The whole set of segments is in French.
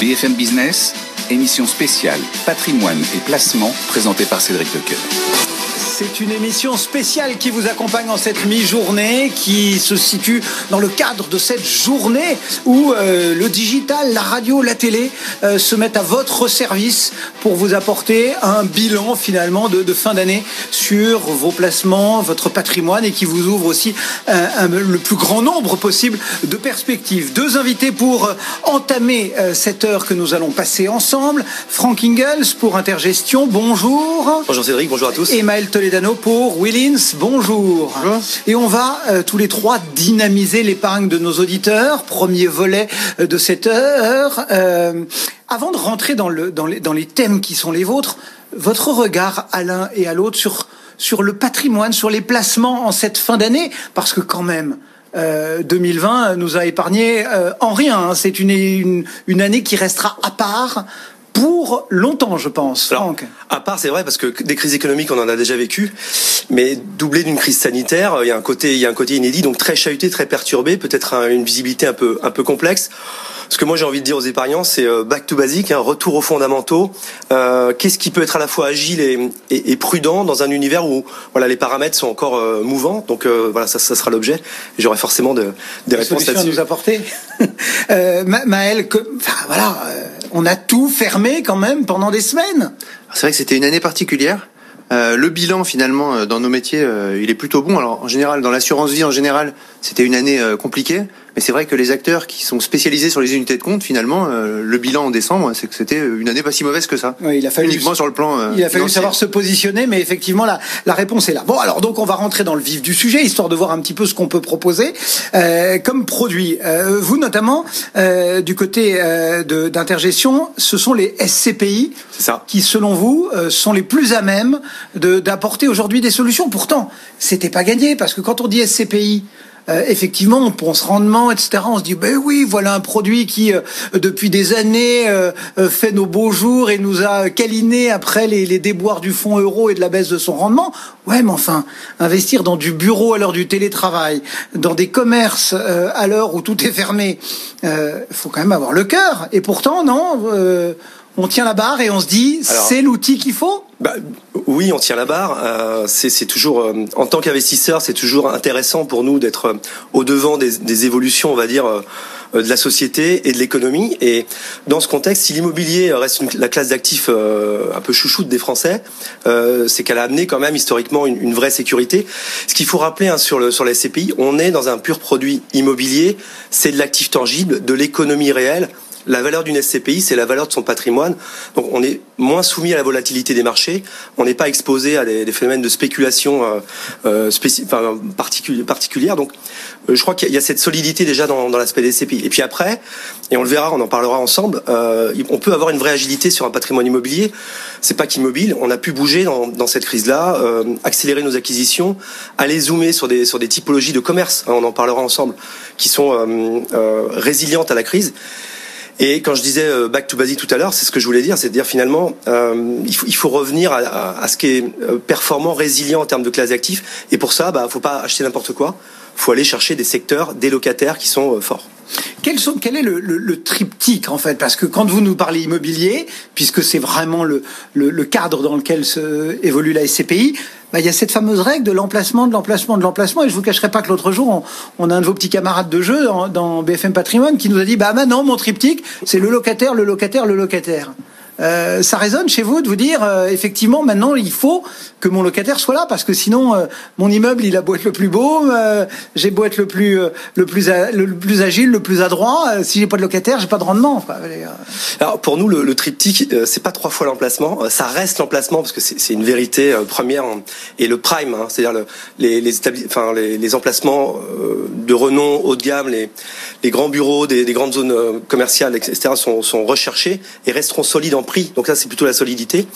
BFM Business, émission spéciale Patrimoine et placement présentée par Cédric Lequel. C'est une émission spéciale qui vous accompagne en cette mi-journée, qui se situe dans le cadre de cette journée où euh, le digital, la radio, la télé euh, se mettent à votre service pour vous apporter un bilan finalement de, de fin d'année sur vos placements, votre patrimoine et qui vous ouvre aussi euh, un- le plus grand nombre possible de perspectives. Deux invités pour entamer cette heure que nous allons passer ensemble. Frank Ingalls pour Intergestion, bonjour. Bonjour Cédric, bonjour à tous. Et Maël Pour Willins, bonjour. Et on va euh, tous les trois dynamiser l'épargne de nos auditeurs. Premier volet euh, de cette heure. Euh, avant de rentrer dans, le, dans, les, thèmes qui sont les vôtres, votre regard à l'un et à l'autre sur, le patrimoine, sur les placements en cette fin d'année, parce que quand même. euh, 2020 nous a épargné en rien. hein. C'est une année qui restera à part pour longtemps, je pense. Alors, Franck. à part, c'est vrai, parce que des crises économiques, on en a déjà vécu, mais doublé d'une crise sanitaire, il y a un côté, il y a un côté inédit, donc très chahuté, très perturbé, peut-être un- une visibilité un peu, un peu complexe. Ce que moi j'ai envie de dire aux épargnants, c'est euh, back to basic, un retour aux fondamentaux. Euh, Qu'est-ce qui peut être à la fois agile et, et- et prudent dans un univers où voilà les paramètres sont encore euh, mouvants? Donc euh, voilà, ça, ça sera l'objet. Et J'aurai forcément de- des des réponses à nous apporter. euh, Ma- Maël, que, enfin, voilà, euh, on a tout fermé quand même pendant des semaines. C'est vrai que c'était une année particulière. Euh, le bilan finalement euh, dans nos métiers, euh, il est plutôt bon. Alors en général, dans l'assurance vie en général, c'était une année compliquée. Mais c'est vrai que les acteurs qui sont spécialisés sur les unités de compte, finalement, euh, le bilan en décembre, c'est que c'était une année pas si mauvaise que ça. Oui, il a fallu, Uniquement sur le plan. euh, il a fallu financier. savoir se positionner, mais effectivement la, la réponse est là. Bon, alors donc on va rentrer dans le vif du sujet, histoire de voir un petit peu ce qu'on peut proposer euh, comme produit. Euh, vous notamment, euh, du côté euh, d'intergestion, ce sont les SCPI C'est ça. qui, selon vous, euh, sont les plus à même de- d'apporter aujourd'hui des solutions. Pourtant, c'était pas gagné parce que quand on dit SCPI, euh, effectivement, on pense rendement, etc. On se dit, ben oui, voilà un produit qui, euh, depuis des années, euh, fait nos beaux jours et nous a câliné après les, les déboires du fonds euro et de la baisse de son rendement. Ouais, mais enfin, investir dans du bureau à l'heure du télétravail, dans des commerces à l'heure où tout est fermé, faut quand même avoir le cœur. Et pourtant, non. On tient la barre et on se dit, c'est l'outil qu'il faut. Bah, oui, on tient la barre. Euh, c'est toujours, euh, en tant qu'investisseur, c'est toujours intéressant pour nous d'être euh, au devant des, des évolutions, on va dire, euh, euh, de la société et de l'économie. Et dans ce contexte, si l'immobilier reste une- la classe d'actifs euh, un peu chouchoute des Français, euh, c'est qu'elle a amené quand même historiquement une, une vraie sécurité. Ce qu'il faut rappeler hein, sur le sur la SCPI, on est dans un pur produit immobilier. C'est de l'actif tangible, de l'économie réelle. La valeur d'une SCPI, c'est la valeur de son patrimoine. Donc on est moins soumis à la volatilité des marchés. On n'est pas exposé à des, phénomènes de spéculation euh, euh, enfin, particuli- particulières. Donc euh, je crois qu'il y a- cette solidité déjà dans, l'aspect des SCPI. Et puis après, et on le verra, on en parlera ensemble, euh, on peut avoir une vraie agilité sur un patrimoine immobilier. C'est pas qu'immobile. On a pu bouger dans, cette crise-là, accélérer nos acquisitions, aller zoomer sur des, typologies de commerce, hein, on en parlera ensemble, qui sont résilientes à la crise. Et quand je disais euh, back to basic tout à l'heure, c'est ce que je voulais dire, c'est de dire finalement, euh, il, faut, il faut revenir à, à- à ce qui est euh, performant, résilient en termes de classe d'actifs. Et pour ça, bah, faut pas acheter n'importe quoi. faut aller chercher des secteurs, des locataires qui sont euh, forts. Quel, sont- quel est le, le- le triptyque en fait? Parce que quand vous nous parlez immobilier, puisque c'est vraiment le, le- cadre dans lequel se, évolue la SCPI, bah, il y a cette fameuse règle de l'emplacement, de l'emplacement, de l'emplacement. Et je vous cacherai pas que l'autre jour, on, a un de vos petits camarades de jeu dans, dans BFM Patrimoine qui nous a dit bah maintenant mon triptyque, c'est le locataire, le locataire, le locataire. Euh, ça résonne chez vous de vous dire euh, effectivement maintenant il faut que mon locataire soit là parce que sinon euh, mon immeuble il a beau être le plus beau, euh, j'ai beau être le plus euh, le plus le plus agile, le plus adroit, si j'ai pas de locataire j'ai pas de rendement. Quoi. Alors pour nous, le, le triptyque, c'est pas trois fois l'emplacement, ça reste l'emplacement parce que c'est une vérité première hein, et le prime, hein, c'est-à-dire le- les les, enfin, les, les emplacements de renom haut de gamme, les, les grands bureaux des, des grandes zones commerciales, etc. sont, sont recherchés et resteront solides en Donc ça, c'est plutôt la solidité.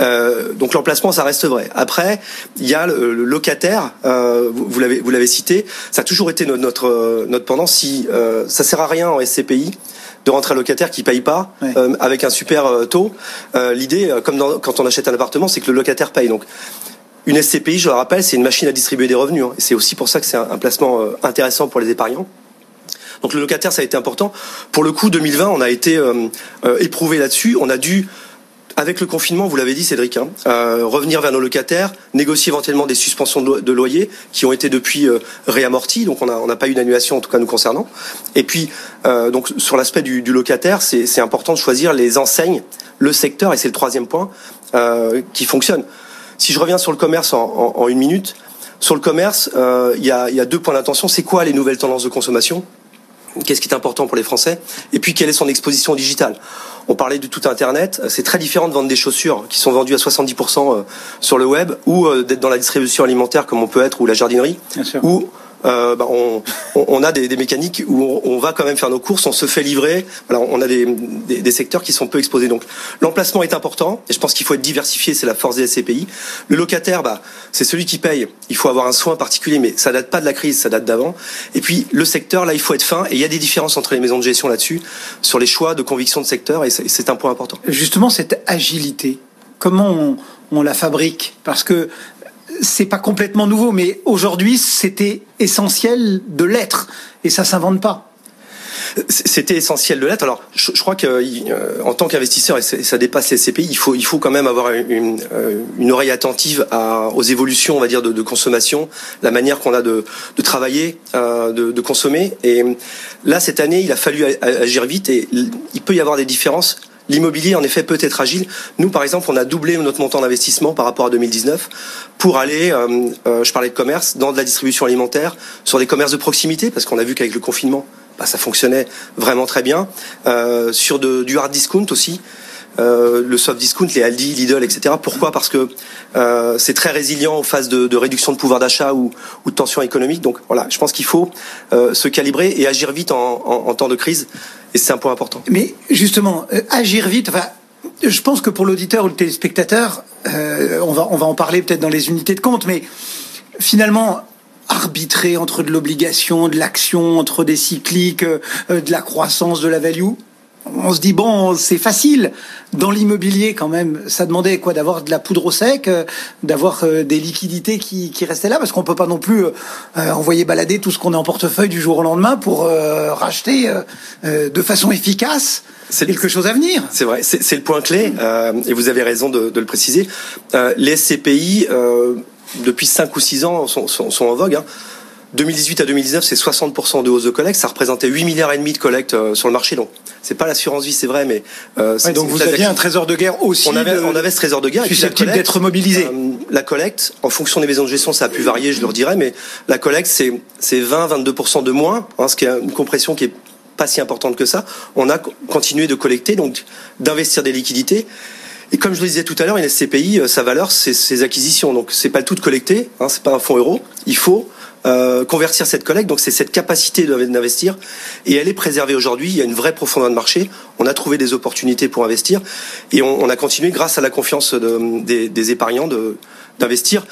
Euh, donc l'emplacement, ça reste vrai. Après, il y a le, le locataire. euh, vous l'avez vous l'avez cité. Ça a toujours été notre notre, euh, notre pendant. Si euh, ça sert à rien en SCPI de rentrer un locataire qui paye pas Ouais. euh, avec un super taux. Euh, L'idée, comme dans- quand on achète un appartement, c'est que le locataire paye. Donc une SCPI, je le rappelle, c'est une machine à distribuer des revenus. hein. et c'est aussi pour ça que c'est un, un placement intéressant pour les épargnants. Donc le locataire, ça a été important. Pour le coup, 2020, on a été euh, euh, éprouvé là-dessus. On a dû avec le confinement, vous l'avez dit Cédric, hein, euh, revenir vers nos locataires, négocier éventuellement des suspensions de, lo de loyer qui ont été depuis euh, réamorties, donc on n'a pas eu d'annulation en tout cas nous concernant. Et puis sur l'aspect du, locataire, c'est important de choisir les enseignes, le secteur, et c'est le troisième point, qui fonctionne. Si je reviens sur le commerce en, une minute, sur le commerce, il y a, y, a, deux points d'attention. C'est quoi les nouvelles tendances de consommation? Qu'est-ce qui est important pour les Français Et puis quelle est son exposition digitale on parlait du tout Internet. C'est très différent de vendre des chaussures qui sont vendues à 70% sur le web ou d'être dans la distribution alimentaire comme on peut être ou la jardinerie. Ou euh, bah, on, a des, mécaniques où on, va quand même faire nos courses, on se fait livrer. On a des, des, des secteurs qui sont peu exposés. Donc l'emplacement est important et je pense qu'il faut être diversifié, c'est la force des SCPI. Le locataire, bah, c'est celui qui paye. Il faut avoir un soin particulier, mais ça date pas de la crise, ça date d'avant. Et puis le secteur, là, il faut être fin et il y a des différences entre les maisons de gestion là-dessus, sur les choix de conviction de secteur et c'est un point important. Justement, cette agilité, comment on, on la fabrique? Parce que c'est pas complètement nouveau, mais aujourd'hui, c'était essentiel de l'être, et ça s'invente pas. C'était essentiel de l'être. Alors, je, crois que euh, en tant qu'investisseur, et ça dépasse les CPI, il faut, il faut quand même avoir une, euh, oreille attentive aux évolutions, on va dire, de, consommation, la manière qu'on a de, travailler, euh, de, consommer. Et là, cette année, il a fallu agir vite, et il peut y avoir des différences L'immobilier, en effet, peut être agile. Nous, par exemple, on a doublé notre montant d'investissement par rapport à 2019 pour aller, euh, euh, je parlais de commerce, dans de la distribution alimentaire, sur des commerces de proximité, parce qu'on a vu qu'avec le confinement, bah, ça fonctionnait vraiment très bien. Euh, sur de, du hard discount aussi. Euh, le soft discount, les Aldi, Lidl, etc. Pourquoi? Parce que euh, c'est très résilient en phase de, de réduction de pouvoir d'achat ou, ou, de tension économique. Donc voilà, je pense qu'il faut euh, se calibrer et agir vite en temps de crise. Et c'est un point important. Mais justement, euh, agir vite, enfin, je pense que pour l'auditeur ou le téléspectateur, euh, on, va, on va en parler peut-être dans les unités de compte, mais finalement, arbitrer entre de l'obligation, de l'action, entre des cycliques, euh, de la croissance, de la value, on se dit bon, c'est facile. Dans l'immobilier, quand même, ça demandait quoi D'avoir de la poudre au sec, euh, d'avoir euh, des liquidités qui, qui, restaient là, parce qu'on peut pas non plus euh, envoyer balader tout ce qu'on a en portefeuille du jour au lendemain pour racheter de façon efficace. C'est quelque chose à venir. C'est vrai, c'est le point clé, et vous avez raison de, de le préciser. les SCPI, depuis 5 ou 6 ans, sont, sont, sont en vogue. Hein. 2018 à 2019, c'est 60% de hausse de collecte. Ça représentait 8 milliards et demi de collecte euh, sur le marché. Donc, c'est pas l'assurance vie, c'est vrai, mais euh, ouais, donc vous aviez un trésor de guerre aussi. On avait, de... on avait ce trésor de guerre. Susceptible d'être mobilisé. Euh, la collecte, en fonction des maisons de gestion, ça a pu varier, je leur dirais, mais la collecte, c'est c'est 20-22% de moins, hein, ce qui est une compression qui est pas si importante que ça. On a continué de collecter, donc d'investir des liquidités. Et comme je le disais tout à l'heure, une SCPI, sa valeur, c'est ses acquisitions. Donc c'est pas le tout de collecter, hein, c'est pas un fonds euro. Il faut euh, convertir cette collecte. Donc c'est cette capacité d'investir et elle est préservée aujourd'hui. Il y a une vraie profondeur de marché. On a trouvé des opportunités pour investir et on, on a continué grâce à la confiance de, des, des, épargnants d'investir.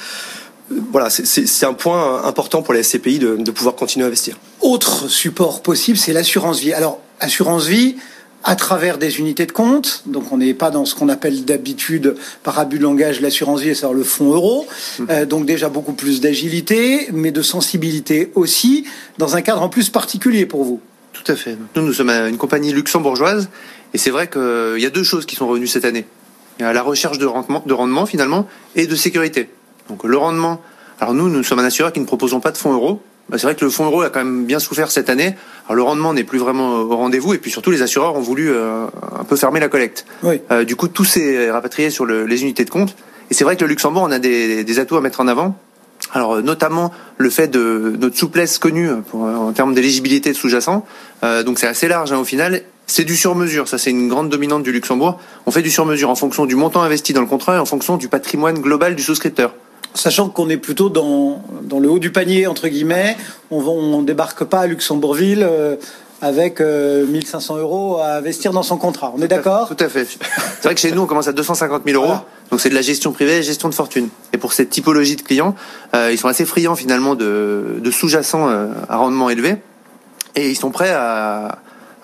Voilà, c'est un point important pour les SCPI de, de pouvoir continuer à investir. Autre support possible, c'est l'assurance vie. Alors, assurance vie, à travers des unités de compte. Donc on n'est pas dans ce qu'on appelle d'habitude par abus de langage l'assurance vie, c'est-à-dire le fonds euro. Mmh. Euh, donc déjà beaucoup plus d'agilité, mais de sensibilité aussi, dans un cadre en plus particulier pour vous. Tout à fait. Nous, nous sommes une compagnie luxembourgeoise, et c'est vrai qu'il y a deux choses qui sont revenues cette année. Il y a la recherche de rendement, de rendement finalement, et de sécurité. Donc le rendement, alors nous, nous sommes un assureur qui ne proposons pas de fonds euros, c'est vrai que le fonds euro a quand même bien souffert cette année. Alors le rendement n'est plus vraiment au rendez-vous et puis surtout les assureurs ont voulu euh, un peu fermer la collecte. Oui. Euh, du coup, tout s'est rapatrié sur le, les unités de compte. Et c'est vrai que le Luxembourg, on a des, des atouts à mettre en avant. Alors euh, notamment le fait de notre souplesse connue pour, en termes d'éligibilité de sous-jacent. Euh, donc c'est assez large hein, au final. C'est du sur-mesure, ça c'est une grande dominante du Luxembourg. On fait du sur-mesure en fonction du montant investi dans le contrat et en fonction du patrimoine global du souscripteur sachant qu'on est plutôt dans, dans le haut du panier, entre guillemets. On ne débarque pas à Luxembourgville euh, avec euh, 1500 euros à investir dans son contrat. On est d'accord? Tout à fait. C'est vrai que chez nous, on commence à 250 000 euros. Voilà. Donc c'est de la gestion privée et gestion de fortune. Et pour cette typologie de clients, euh, ils sont assez friands finalement de, de sous-jacents euh, à rendement élevé. Et ils sont prêts à,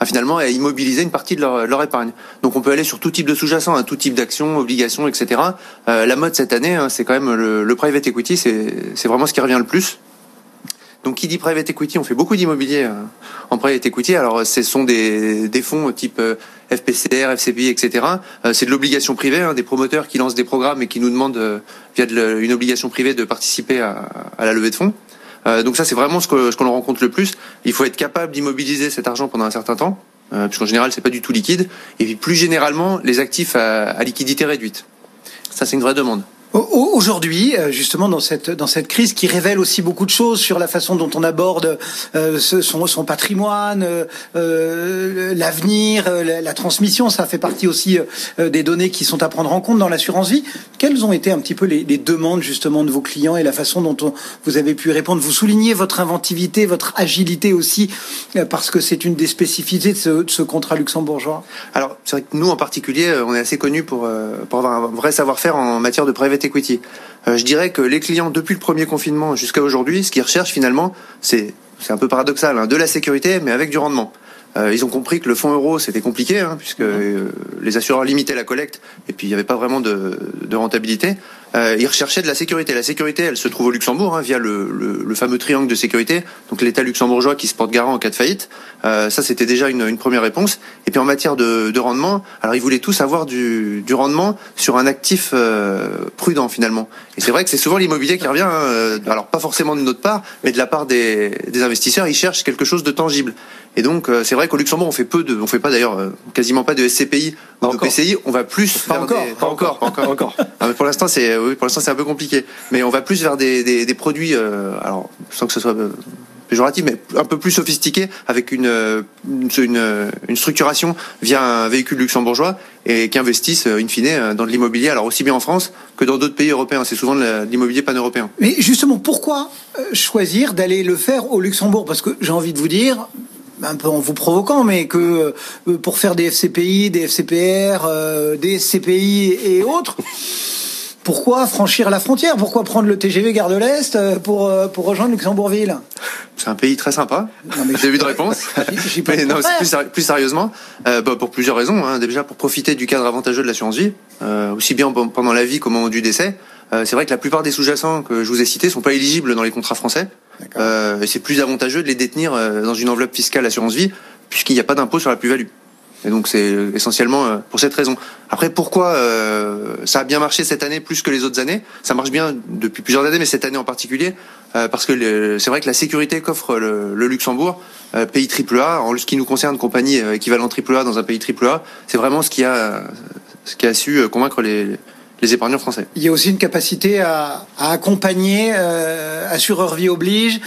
finalement à immobiliser une partie de leur, leur épargne. Donc on peut aller sur tout type de sous-jacent, hein, tout type d'actions, obligations, etc. Euh, la mode cette année, hein, c'est quand même le, le private equity, c'est vraiment ce qui revient le plus. Donc qui dit private equity, on fait beaucoup d'immobilier euh, en private equity. Alors ce sont des, des fonds type euh, FPCR, FCPI, etc. Euh, c'est de l'obligation privée, hein, des promoteurs qui lancent des programmes et qui nous demandent via de une obligation privée de participer à, à la levée de fonds. Donc ça c'est vraiment ce qu'on ce rencontre le plus. Il faut être capable d'immobiliser cet argent pendant un certain temps, puisqu'en général c'est pas du tout liquide. Et puis plus généralement les actifs à, à liquidité réduite. Ça c'est une vraie demande. Aujourd'hui, euh, justement, dans cette dans cette crise qui révèle aussi beaucoup de choses sur la façon dont on aborde euh, son, son patrimoine, euh, l'avenir, la, transmission, ça fait partie aussi des données qui sont à prendre en compte dans l'assurance vie. Quelles ont été un petit peu les, demandes justement de vos clients et la façon dont on, vous avez pu répondre? Vous soulignez votre inventivité, votre agilité aussi, parce que c'est une des spécificités de ce, de ce contrat luxembourgeois. Alors, c'est vrai que nous en particulier, on est assez connus pour pour avoir un vrai savoir-faire en matière de private equity. Euh, je dirais que les clients, depuis le premier confinement jusqu'à aujourd'hui, ce qu'ils recherchent finalement, c'est un peu paradoxal, hein, de la sécurité, mais avec du rendement. Euh, ils ont compris que le fonds euro c'était compliqué hein, puisque mhm. euh, les assureurs limitaient la collecte et puis il n'y avait pas vraiment de, de rentabilité. Euh, ils recherchaient de la sécurité. La sécurité, elle se trouve au Luxembourg hein, via le, le, le, fameux triangle de sécurité, donc l'État luxembourgeois qui se porte garant en cas de faillite. Euh, ça c'était déjà une, une, première réponse. Et puis en matière de, de, rendement, alors ils voulaient tous avoir du, du rendement sur un actif euh, prudent finalement. Et c'est vrai que c'est souvent l'immobilier qui revient. Hein, alors pas forcément de notre part, mais de la part des, des investisseurs, ils cherchent quelque chose de tangible. Et donc c'est vrai qu'au Luxembourg on fait peu de, on fait pas d'ailleurs quasiment pas de SCPI de PCI. On va plus pas encore, pas encore, pas encore, encore. mais pour l'instant c'est oui, pour l'instant c'est un peu compliqué. Mais on va plus vers des, des, des produits, euh, alors sans que ce soit euh, péjoratif, mais un peu plus sophistiqué, avec une, une, une, structuration via un véhicule luxembourgeois et qui investissent in fine dans de l'immobilier, alors aussi bien en France que dans d'autres pays européens. C'est souvent de l'immobilier pan-européen. Mais justement, pourquoi choisir d'aller le faire au Luxembourg? Parce que j'ai envie de vous dire, un peu en vous provoquant, mais que pour faire des FCPI, des FCPR, des SCPI et autres, pourquoi franchir la frontière? Pourquoi prendre le TGV Gare de l'Est euh, pour, euh, pour rejoindre Luxembourgville? C'est un pays très sympa. J'ai eu de réponse. mais non, plus, plus, sérieusement, euh, bah, pour plusieurs raisons. Hein. Déjà pour profiter du cadre avantageux de l'assurance vie, euh, aussi bien pendant la vie qu'au moment du décès. Euh, c'est vrai que la plupart des sous-jacents que je vous ai cités sont pas éligibles dans les contrats français. Euh, c'est plus avantageux de les détenir dans une enveloppe fiscale assurance vie puisqu'il n'y a pas d'impôt sur la plus-value. Et donc c'est essentiellement euh, pour cette raison. Après, pourquoi euh, ça a bien marché cette année plus que les autres années? Ça marche bien depuis plusieurs années, mais cette année en particulier, euh, parce que c'est vrai que la sécurité qu'offre le, Luxembourg, euh, pays AAA, en ce qui nous concerne, compagnie euh, équivalent AAA dans un pays AAA, c'est vraiment ce qui a, ce qui a su convaincre les, Il y a aussi une capacité à, à accompagner, assureur vie oblige,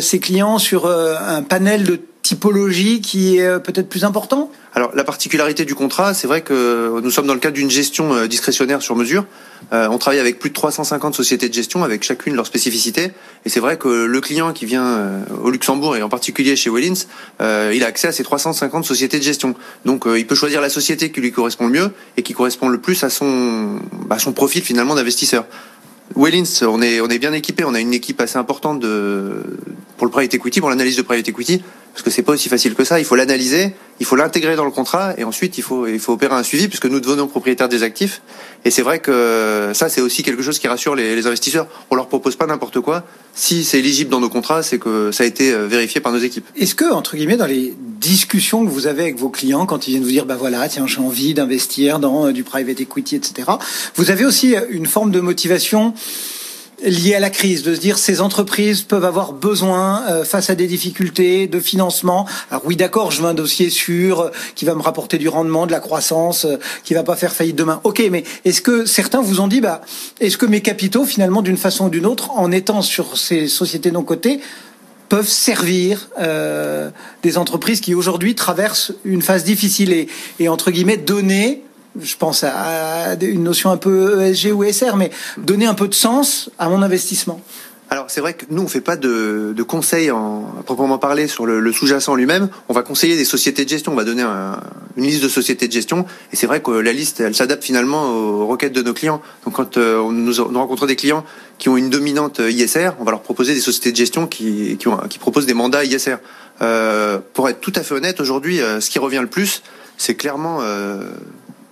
ses clients sur un panel de typologie qui est peut-être plus important? Alors la particularité du contrat, c'est vrai que nous sommes dans le cadre d'une gestion euh, discrétionnaire sur mesure. Euh, on travaille avec plus de 350 sociétés de gestion, avec chacune leur spécificité. Et c'est vrai que le client qui vient euh, au Luxembourg et en particulier chez Wellins, il a accès à ces 350 sociétés de gestion. Donc il peut choisir la société qui lui correspond le mieux et qui correspond le plus à son, à son profil finalement d'investisseur. Wellins, on est, on est bien équipé. On a une équipe assez importante de, pour le private equity, pour l'analyse de private equity, parce que c'est pas aussi facile que ça. Il faut l'analyser, il faut l'intégrer dans le contrat, et ensuite il faut, il faut opérer un suivi, puisque nous devenons propriétaires des actifs. Et c'est vrai que ça, c'est aussi quelque chose qui rassure les, investisseurs. On leur propose pas n'importe quoi. Si c'est éligible dans nos contrats, c'est que ça a été euh, vérifié par nos équipes. Est-ce que, entre guillemets, dans les discussions que vous avez avec vos clients, quand ils viennent vous dire, bah voilà, tiens, j'ai envie d'investir dans euh, du private equity, etc., vous avez aussi une forme de motivation lié à la crise, de se dire ces entreprises peuvent avoir besoin euh, face à des difficultés de financement. Alors oui, d'accord, je veux un dossier sûr euh, qui va me rapporter du rendement, de la croissance, euh, qui va pas faire faillite demain. Ok, mais est-ce que certains vous ont dit, bah, est-ce que mes capitaux, finalement, d'une façon ou d'une autre, en étant sur ces sociétés non cotées, peuvent servir euh, des entreprises qui aujourd'hui traversent une phase difficile et, et entre guillemets donner je pense à une notion un peu ESG ou SR, mais donner un peu de sens à mon investissement. Alors c'est vrai que nous on fait pas de, de conseils en à proprement parler sur le, sous-jacent lui-même. On va conseiller des sociétés de gestion. On va donner une liste de sociétés de gestion. Et c'est vrai que la liste elle s'adapte finalement aux requêtes de nos clients. Donc quand euh, on nous, rencontrons des clients qui ont une dominante ISR, on va leur proposer des sociétés de gestion qui proposent des mandats ISR. Euh, pour être tout à fait honnête, aujourd'hui, euh, ce qui revient le plus, c'est clairement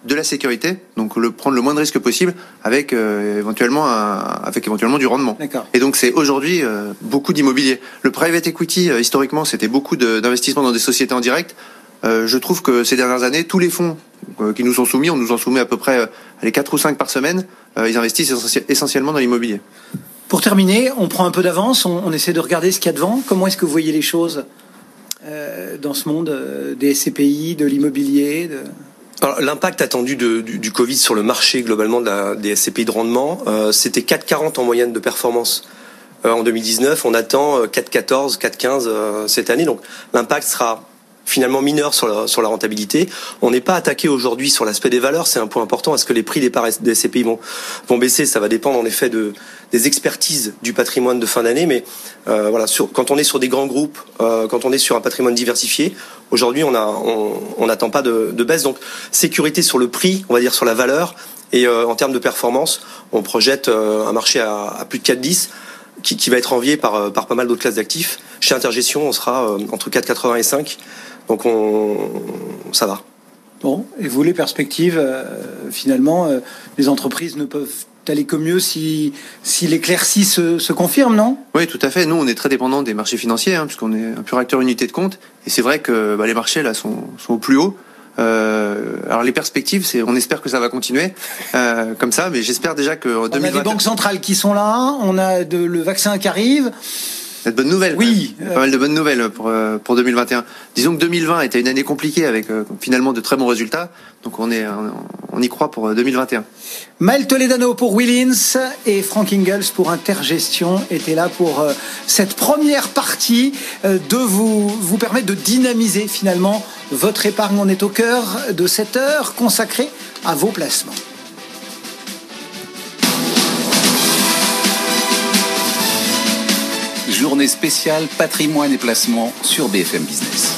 de la sécurité, donc le, prendre le moins de risques possible avec euh, éventuellement un, avec éventuellement du rendement. Et donc c'est aujourd'hui euh, beaucoup d'immobilier. Le private equity euh, historiquement c'était beaucoup d'investissements dans des sociétés en direct. je trouve que ces dernières années tous les fonds qui nous sont soumis, on nous en soumet à peu près les 4 ou 5 par semaine, ils investissent essentiellement dans l'immobilier. Pour terminer, on prend un peu d'avance, on, on, essaie de regarder ce qu'il y a devant. Comment est-ce que vous voyez les choses dans ce monde des SCPI, de l'immobilier de... L'impact attendu de, du, Covid sur le marché globalement des SCPI de rendement, euh, c'était 4,40 en moyenne de performance euh, en 2019. On attend 4,14, euh, 4,15 cette année. Donc l'impact sera finalement mineur sur la, sur la rentabilité. On n'est pas attaqué aujourd'hui sur l'aspect des valeurs, c'est un point important. Est-ce que les prix des parts des SCPI vont, vont baisser? Ça va dépendre en effet de, des expertises du patrimoine de fin d'année. Mais euh, voilà, quand on est sur des grands groupes, euh, quand on est sur un patrimoine diversifié, aujourd'hui on n'attend on, pas de, baisse. Donc sécurité sur le prix, on va dire sur la valeur. Et euh, en termes de performance, on projette un marché à, plus de 4,10 qui, qui va être envié par, par pas mal d'autres classes d'actifs. Chez Intergestion, on sera entre 4,80 et 5. Donc on, ça va. Bon, et vous, les perspectives, euh, finalement, euh, les entreprises ne peuvent aller que mieux si, si l'éclaircie se, se, confirme, non? Oui, tout à fait. Nous, on est très dépendant des marchés financiers, hein, puisqu'on est un pur acteur unité de compte. Et c'est vrai que bah, les marchés, là, sont, sont au plus haut. Euh, alors les perspectives, c'est, on espère que ça va continuer euh, comme ça, mais j'espère déjà que en 2020... On a des banques centrales qui sont là, on a de, le vaccin qui arrive. De bonnes nouvelles. Oui. Pas mal de bonnes nouvelles pour, euh, pour 2021. Disons que 2020 était une année compliquée avec euh, finalement de très bons résultats. Donc on, est, on y croit pour 2021. Euh, Maël Toledano pour Willins et Frank Ingels pour Intergestion étaient là pour cette première partie de vous, vous permettre de dynamiser finalement votre épargne. On est au cœur de cette heure consacrée à vos placements. Journée spéciale patrimoine et placement sur BFM Business.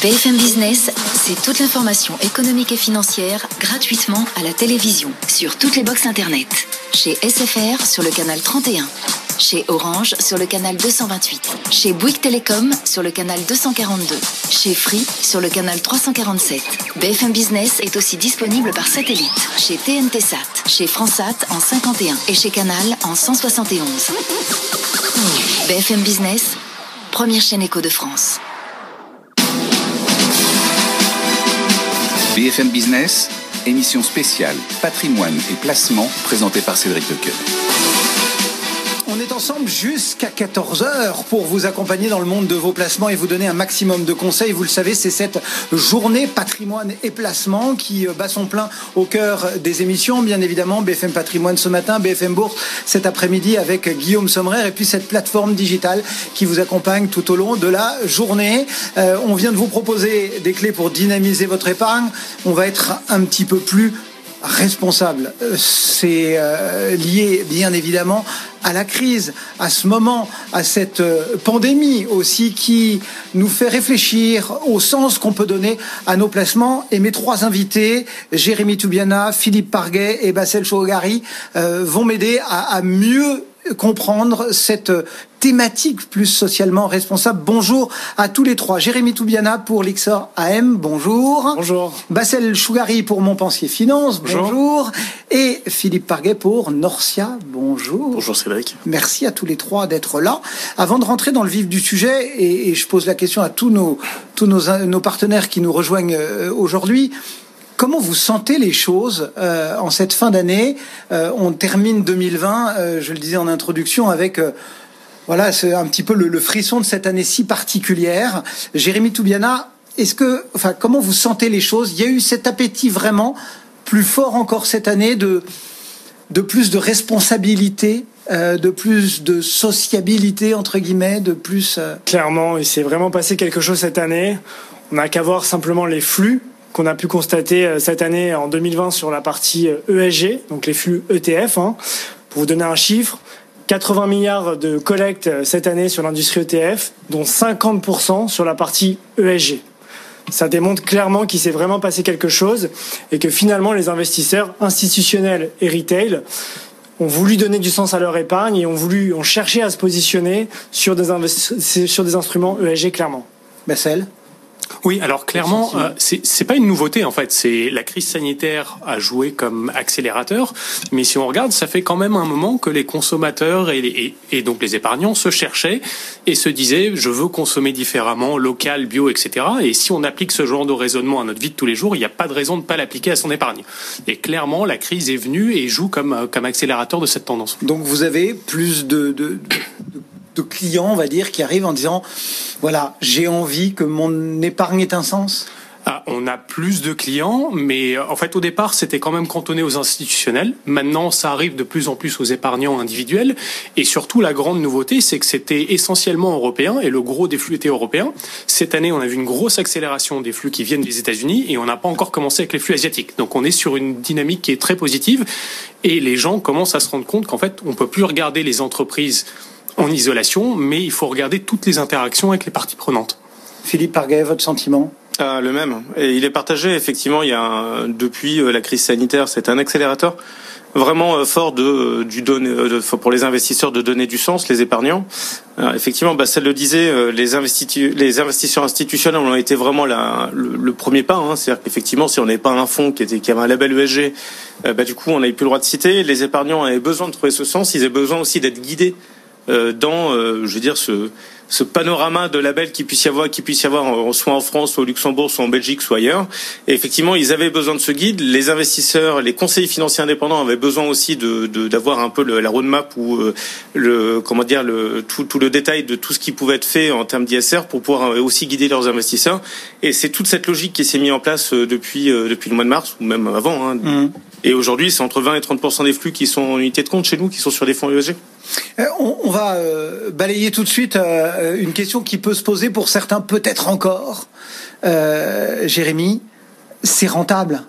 BFM Business, c'est toute l'information économique et financière gratuitement à la télévision, sur toutes les boxes Internet. Chez SFR sur le canal 31. Chez Orange sur le canal 228. Chez Bouygues Télécom sur le canal 242. Chez Free sur le canal 347. BFM Business est aussi disponible par satellite. Chez TNT Sat, chez Fransat en 51 et chez Canal en 171. BFM Business, première chaîne éco de France. BFM Business, émission spéciale patrimoine et placement présentée par Cédric Lecoeur. On est ensemble jusqu'à 14h pour vous accompagner dans le monde de vos placements et vous donner un maximum de conseils. Vous le savez, c'est cette journée patrimoine et placement qui bat son plein au cœur des émissions. Bien évidemment, BFM Patrimoine ce matin, BFM Bourse cet après-midi avec Guillaume Sommerer et puis cette plateforme digitale qui vous accompagne tout au long de la journée. Euh, on vient de vous proposer des clés pour dynamiser votre épargne. On va être un petit peu plus responsable. Euh, c'est euh, lié bien évidemment à la crise, à ce moment, à cette euh, pandémie aussi qui nous fait réfléchir au sens qu'on peut donner à nos placements. Et mes trois invités, Jérémy Toubiana, Philippe Parguet et Bassel Chogari, vont m'aider à, à mieux comprendre cette thématique plus socialement responsable. Bonjour à tous les trois. Jérémy Toubiana pour l'Ixor AM, bonjour. Bonjour. Bassel Chougari pour Montpensier Finance, bonjour. bonjour. Et Philippe Parguet pour Norcia, bonjour. Bonjour Cédric. Merci à tous les trois d'être là. Avant de rentrer dans le vif du sujet, et, et je pose la question à tous nos, tous nos, nos partenaires qui nous rejoignent euh, aujourd'hui, Comment vous sentez les choses euh, en cette fin d'année? Euh, On termine 2020, euh, je le disais en introduction, avec euh, voilà, c'est un petit peu le, frisson de cette année si particulière. Jérémy Toubiana, est-ce que, enfin, comment vous sentez les choses? Il y a eu cet appétit vraiment plus fort encore cette année de de plus de responsabilité euh, de plus de sociabilité entre guillemets, de plus. Euh... Clairement, il s'est vraiment passé quelque chose cette année. On n'a qu'à voir simplement les flux qu'on a pu constater euh, cette année en 2020 sur la partie ESG, euh, donc les flux ETF. Hein. Pour vous donner un chiffre, 80 milliards de collectes euh, cette année sur l'industrie ETF, dont 50% sur la partie ESG. Ça démontre clairement qu'il s'est vraiment passé quelque chose et que finalement les investisseurs institutionnels et retail ont voulu donner du sens à leur épargne et ont voulu ont cherché à se positionner sur des, instruments ESG clairement. Bessel Oui, alors clairement, euh, c'est pas une nouveauté en fait. C'est la crise sanitaire a joué comme accélérateur, mais si on regarde, ça fait quand même un moment que les consommateurs et, et, donc les épargnants se cherchaient et se disaient je veux consommer différemment, local, bio, etc. Et si on applique ce genre de raisonnement à notre vie de tous les jours, il n'y a pas de raison de ne pas l'appliquer à son épargne. Et clairement, la crise est venue et joue comme comme accélérateur de cette tendance. Donc vous avez plus de, de, de de clients, on va dire, qui arrivent en disant, voilà, j'ai envie que mon épargne ait un sens ah, on a plus de clients, mais euh, en fait au départ c'était quand même cantonné aux institutionnels. Maintenant ça arrive de plus en plus aux épargnants individuels. Et surtout la grande nouveauté c'est que c'était essentiellement européen et le gros des flux était européen. Cette année on a vu une grosse accélération des flux qui viennent des États-Unis et on n'a pas encore commencé avec les flux asiatiques. Donc on est sur une dynamique qui est très positive et les gens commencent à se rendre compte qu'en fait on peut plus regarder les entreprises en isolation, mais il faut regarder toutes les interactions avec les parties prenantes. Philippe Parguet, votre sentiment? Ah, Le même. Et il est partagé, effectivement, il y a depuis euh, la crise sanitaire, c'est un accélérateur vraiment euh, fort de, euh, du donner, pour les investisseurs de donner du sens, les épargnants. effectivement, bah, ça le disait, les, les investisseurs institutionnels ont été vraiment la, le, premier pas. Hein. C'est-à-dire qu'effectivement, si on n'avait pas un fonds qui, était, qui avait un label ESG, bah, du coup, on n'avait plus le droit de citer. Les épargnants avaient besoin de trouver ce sens. Ils avaient besoin aussi d'être guidés euh, dans, euh, je veux dire, ce, ce panorama de labels qui puisse y avoir, qui puisse y avoir soit en France, soit au Luxembourg, soit en Belgique, soit ailleurs. Et effectivement, ils avaient besoin de ce guide. Les investisseurs, les conseillers financiers indépendants avaient besoin aussi de d'avoir un peu le, la roadmap ou euh, le comment dire le tout, tout le détail de tout ce qui pouvait être fait en termes d'ISR pour pouvoir aussi guider leurs investisseurs. Et c'est toute cette logique qui s'est mise en place depuis depuis le mois de mars ou même avant. Hein. Mmh. Et aujourd'hui, c'est entre 20 et 30% des flux qui sont en unité de compte chez nous, qui sont sur des fonds ESG. Euh, on, va euh, balayer tout de suite euh, une question qui peut se poser pour certains, peut-être encore. Jérémy, c'est rentable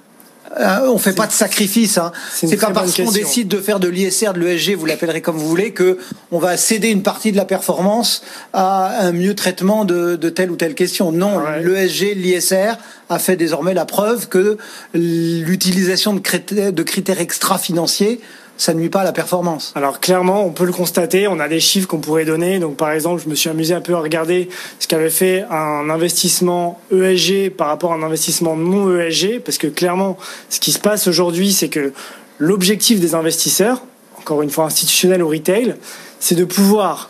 on fait pas de sacrifice. Hein. C'est pas parce qu'on décide de faire de l'ISR, de l'ESG, vous l'appellerez comme vous voulez, que on va céder une partie de la performance à un mieux traitement de, telle ou telle question. Non, l'ESG, l'ISR a fait désormais la preuve que l'utilisation de critères, de critères extra-financiers ça nuit pas à la performance. Alors clairement, on peut le constater, on a des chiffres qu'on pourrait donner. Donc par exemple, je me suis amusé un peu à regarder ce qu'avait fait un investissement ESG par rapport à un investissement non ESG, parce que clairement, ce qui se passe aujourd'hui, c'est que l'objectif des investisseurs, encore une fois institutionnels ou retail, c'est de pouvoir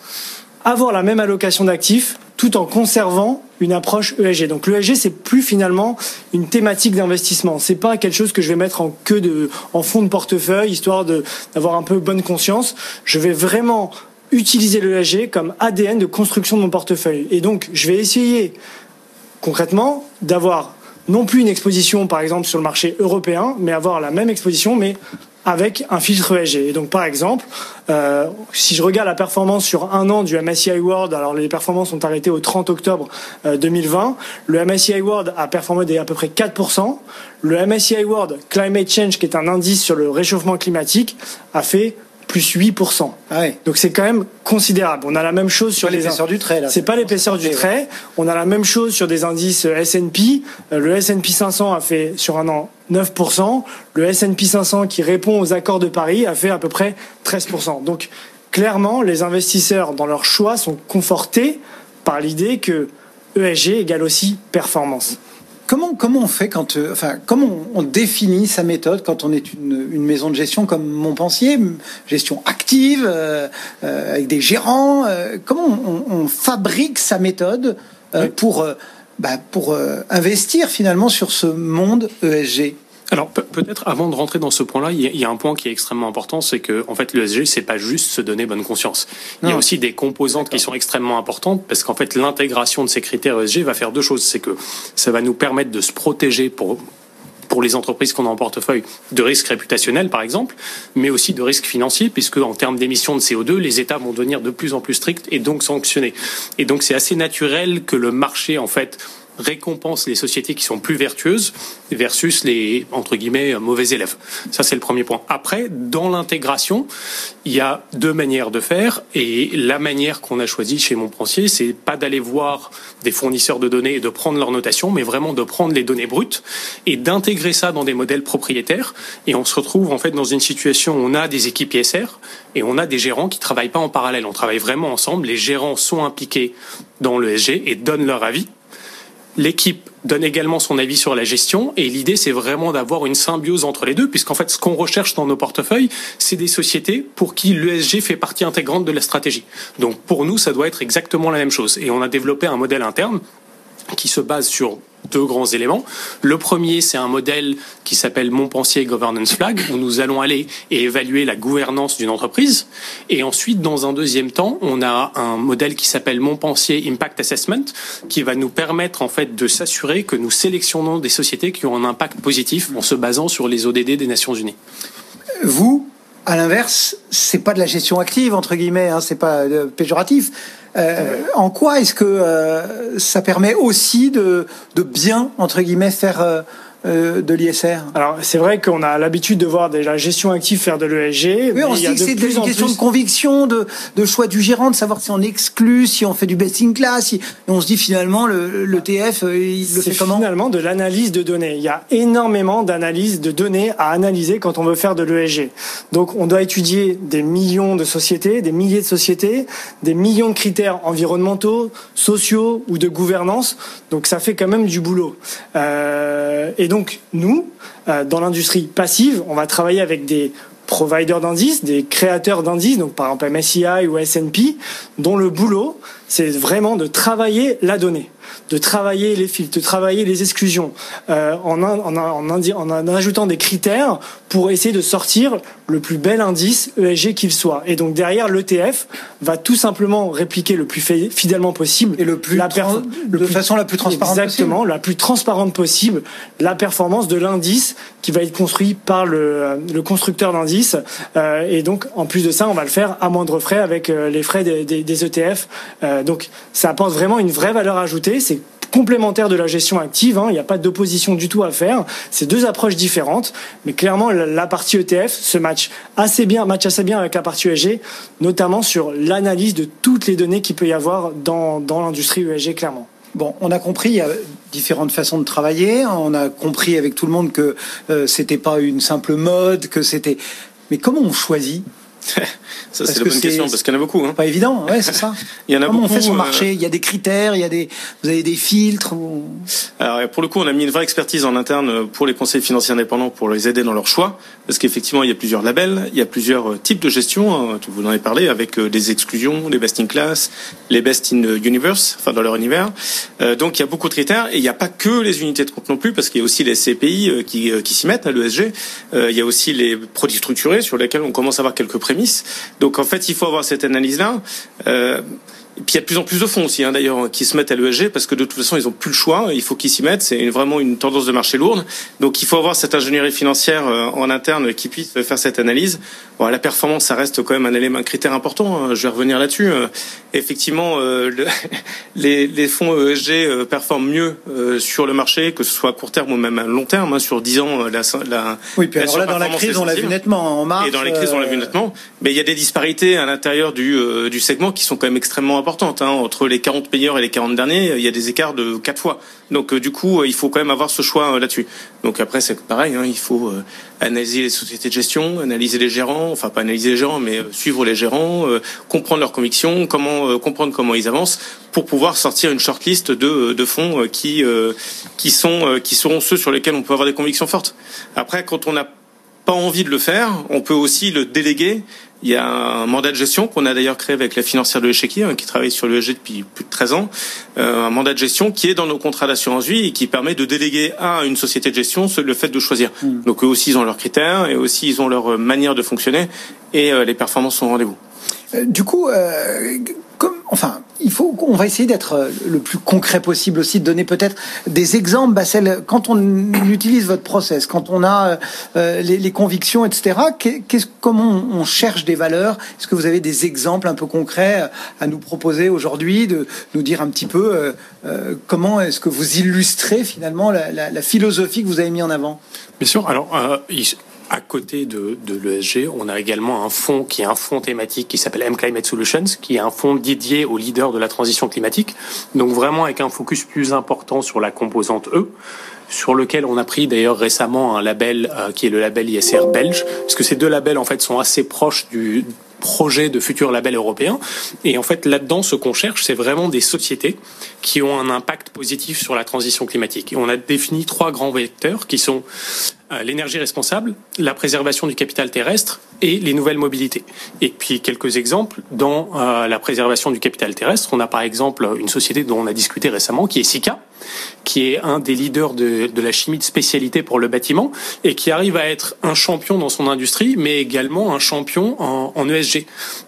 avoir la même allocation d'actifs tout en conservant une approche ESG. Donc l'ESG c'est plus finalement une thématique d'investissement. C'est pas quelque chose que je vais mettre en queue de, en fond de portefeuille histoire d'avoir un peu bonne conscience. Je vais vraiment utiliser l'ESG comme ADN de construction de mon portefeuille. Et donc je vais essayer concrètement d'avoir non plus une exposition par exemple sur le marché européen, mais avoir la même exposition mais avec un filtre ESG. Et donc, par exemple, euh, si je regarde la performance sur un an du MSCI World, alors les performances sont arrêtées au 30 octobre 2020, euh, le MSCI World a performé à peu près 4%, le MSCI World Climate Change, qui est un indice sur le réchauffement climatique, a fait plus 8%. Ah Donc c'est quand même considérable. On a la même chose sur les l'épaisseur du trait. C'est pas l'épaisseur du trait. On a la même chose sur des indices S&P. Euh, le S&P 500 a fait sur un an 9%. Le S&P 500 qui répond aux accords de Paris a fait à peu près 13%. Donc clairement, les investisseurs dans leur choix sont confortés par l'idée que ESG égale aussi performance. Comment, comment on fait quand, euh, enfin, comment on, définit sa méthode quand on est une, une maison de gestion comme Montpensier, gestion active, euh, euh, avec des gérants Comment on, on, fabrique sa méthode pour, bah, pour investir finalement sur ce monde ESG alors peut-être avant de rentrer dans ce point-là, il y, a un point qui est extrêmement important, c'est que en fait l'ESG c'est pas juste se donner bonne conscience. Il y a aussi des composantes qui sont extrêmement importantes parce qu'en fait l'intégration de ces critères ESG va faire deux choses, c'est que ça va nous permettre de se protéger pour pour les entreprises qu'on a en portefeuille de risques réputationnels, par exemple, mais aussi de risques financiers, puisque en termes d'émissions de CO2, les États vont devenir de plus en plus stricts et donc sanctionnés. Et donc c'est assez naturel que le marché, en fait, récompense les sociétés qui sont plus vertueuses versus les entre guillemets mauvais élèves. Ça c'est le premier point. Après, dans l'intégration, il y a deux manières de faire et la manière qu'on a choisie chez Montpensier, c'est pas d'aller voir des fournisseurs de données et de prendre leur notation, mais vraiment de prendre les données brutes et d'intégrer ça dans des modèles propriétaires. Et on se retrouve en fait dans une situation où on a des équipes ISR et on a des gérants qui travaillent pas en parallèle. On travaille vraiment ensemble. Les gérants sont impliqués dans le SG et donnent leur avis L'équipe donne également son avis sur la gestion et l'idée c'est vraiment d'avoir une symbiose entre les deux puisqu'en fait ce qu'on recherche dans nos portefeuilles c'est des sociétés pour qui l'ESG fait partie intégrante de la stratégie. Donc pour nous ça doit être exactement la même chose et on a développé un modèle interne qui se base sur deux grands éléments. Le premier, c'est un modèle qui s'appelle Montpensier Governance Flag, où nous allons aller et évaluer la gouvernance d'une entreprise. Et ensuite, dans un deuxième temps, on a un modèle qui s'appelle Montpensier Impact Assessment, qui va nous permettre en fait de s'assurer que nous sélectionnons des sociétés qui ont un impact positif en se basant sur les ODD des Nations Unies. Vous, à l'inverse, c'est pas de la gestion active entre guillemets, hein, c'est pas euh, péjoratif. Euh, en quoi est-ce que euh, ça permet aussi de, de bien entre guillemets faire euh, de l'ISR Alors c'est vrai qu'on a l'habitude de voir la gestion active faire de l'ESG. Oui, on se dit que c'est une question de conviction, de, de, choix du gérant, de savoir si on exclut, si on fait du best in class. et on se dit finalement le, le TF, euh, il le fait comment? Finalement de l'analyse de données. Il y a énormément d'analyses de données à analyser quand on veut faire de l'ESG. Donc on doit étudier des millions de sociétés, des milliers de sociétés, des millions de critères environnementaux, sociaux ou de gouvernance. Donc ça fait quand même du boulot. Euh, et donc, nous, euh, dans l'industrie passive, on va travailler avec des providers d'indices, des créateurs d'indices, donc par exemple MSCI ou S&P, dont le boulot, c'est vraiment de travailler la donnée de travailler les filtres, de travailler les exclusions, euh, en, en, en, en, ajoutant des critères pour essayer de sortir le plus bel indice ESG qu'il soit. Et donc derrière, l'ETF va tout simplement répliquer le plus fidèlement possible et le plus la le de façon la plus transparente exactement, possible. la plus transparente possible, la performance de l'indice qui va être construit par le, le constructeur d'indice. Euh, et donc en plus de ça, on va le faire à moindre frais avec euh, les frais des, des, des ETF. Euh, donc ça apporte vraiment une vraie valeur ajoutée. C'est complémentaire de la gestion active. Hein. Il n'y a pas d'opposition du tout à faire. C'est deux approches différentes, mais clairement la partie ETF se match assez bien, match assez bien avec la partie ESG, notamment sur l'analyse de toutes les données qu'il peut y avoir dans, dans l'industrie ESG, clairement. Bon, on a compris, il y a différentes façons de travailler. On a compris avec tout le monde que euh, c'était pas une simple mode, que c'était. Mais comment on choisit? Ça, c'est la bonne question, parce qu'il y en a beaucoup. Hein. Pas évident, ouais, c'est ça. il y en a Comment beaucoup, on fait son euh, marché? Il y a des critères, il y a des, vous avez des filtres. Ou... Alors, pour le coup, on a mis une vraie expertise en interne pour les conseils financiers indépendants pour les aider dans leur choix, parce qu'effectivement, il y a plusieurs labels, il y a plusieurs euh, types de gestion. Hein, vous en avez parlé avec euh, des exclusions, les best in class, les best in universe, enfin dans leur univers. Euh, donc, il y a beaucoup de critères et il n'y a pas que les unités de compte non plus, parce qu'il y a aussi les CPI qui, qui s'y mettent à l'ESG. il y a aussi les produits structurés sur lesquels on commence à avoir quelques Donc en fait, il faut avoir cette analyse-là. Euh, et puis il y a de plus en plus de fonds aussi, hein, d'ailleurs, qui se mettent à l'ESG parce que de toute façon, ils n'ont plus le choix. Il faut qu'ils s'y mettent. C'est vraiment une tendance de marché lourde. Donc il faut avoir cette ingénierie financière euh, en interne qui puisse faire cette analyse. Bon, la performance, ça reste quand même un élément, un critère important. Hein. Je vais revenir là-dessus. Euh, effectivement, euh, le, les, les, fonds ESG performent mieux sur le marché, que ce soit à court terme ou même à long terme. Hein, sur 10 ans, la, la oui, puis alors là, dans la crise, on l'a vu nettement en mars. Et dans les crises, on l'a vu nettement. Mais il y a des disparités à l'intérieur du, du segment qui sont quand même extrêmement Hein. Entre les 40 meilleurs et les 40 derniers, il y a des écarts de 4 fois. Donc euh, du coup, euh, il faut quand même avoir ce choix euh, là-dessus. Donc après, c'est pareil, hein, il faut analyser les sociétés de gestion, analyser les gérants, enfin pas analyser les gérants, mais suivre les gérants, comprendre leurs convictions, comment comprendre comment ils avancent, pour pouvoir sortir une shortlist de, de fonds qui qui sont qui seront ceux sur lesquels on peut avoir des convictions fortes. Après, quand on n'a pas envie de le faire, on peut aussi le déléguer il y a un mandat de gestion qu'on a d'ailleurs créé avec la financière de l'échiquier, hein, qui travaille sur l'ESG depuis plus de 13 ans. Euh, un mandat de gestion qui est dans nos contrats d'assurance vie et qui permet de déléguer à une société de gestion le fait de choisir. Hmm. Donc eux aussi, ils ont leurs critères et aussi, ils ont leur manière de fonctionner et euh, les performances sont au rendez-vous. Euh, du coup, euh, enfin, il faut, on va essayer d'être euh, le plus concret possible aussi, de donner peut-être des exemples. Bassel, quand on utilise votre process, quand on a euh, les, les, convictions, etc. Qu'est-ce, comment on, cherche des valeurs? Est-ce que vous avez des exemples un peu concrets à nous proposer aujourd'hui, de nous dire un petit peu euh, comment est-ce que vous illustrez finalement la, philosophie que vous avez mis en avant? Bien sûr. Alors, à côté de, l'ESG, on a également un fonds qui est un fonds thématique qui s'appelle M Climate Solutions, qui est un fonds dédié aux leaders de la transition climatique. Donc vraiment avec un focus plus important sur la composante E, sur lequel on a pris d'ailleurs récemment un label euh, qui est le label ISR belge, parce que ces deux labels en fait sont assez proches du projets de futurs labels européens. Et en fait, là-dedans, ce qu'on cherche, c'est vraiment des sociétés qui ont un impact positif sur la transition climatique. Et on a défini trois grands vecteurs qui sont euh, l'énergie responsable, la préservation du capital terrestre et les nouvelles mobilités. Et puis quelques exemples dans euh, la préservation du capital terrestre. On a par exemple une société dont on a discuté récemment qui est Sika, qui est un des leaders de, de, la chimie de spécialité pour le bâtiment et qui arrive à être un champion dans son industrie, mais également un champion en, en ESG.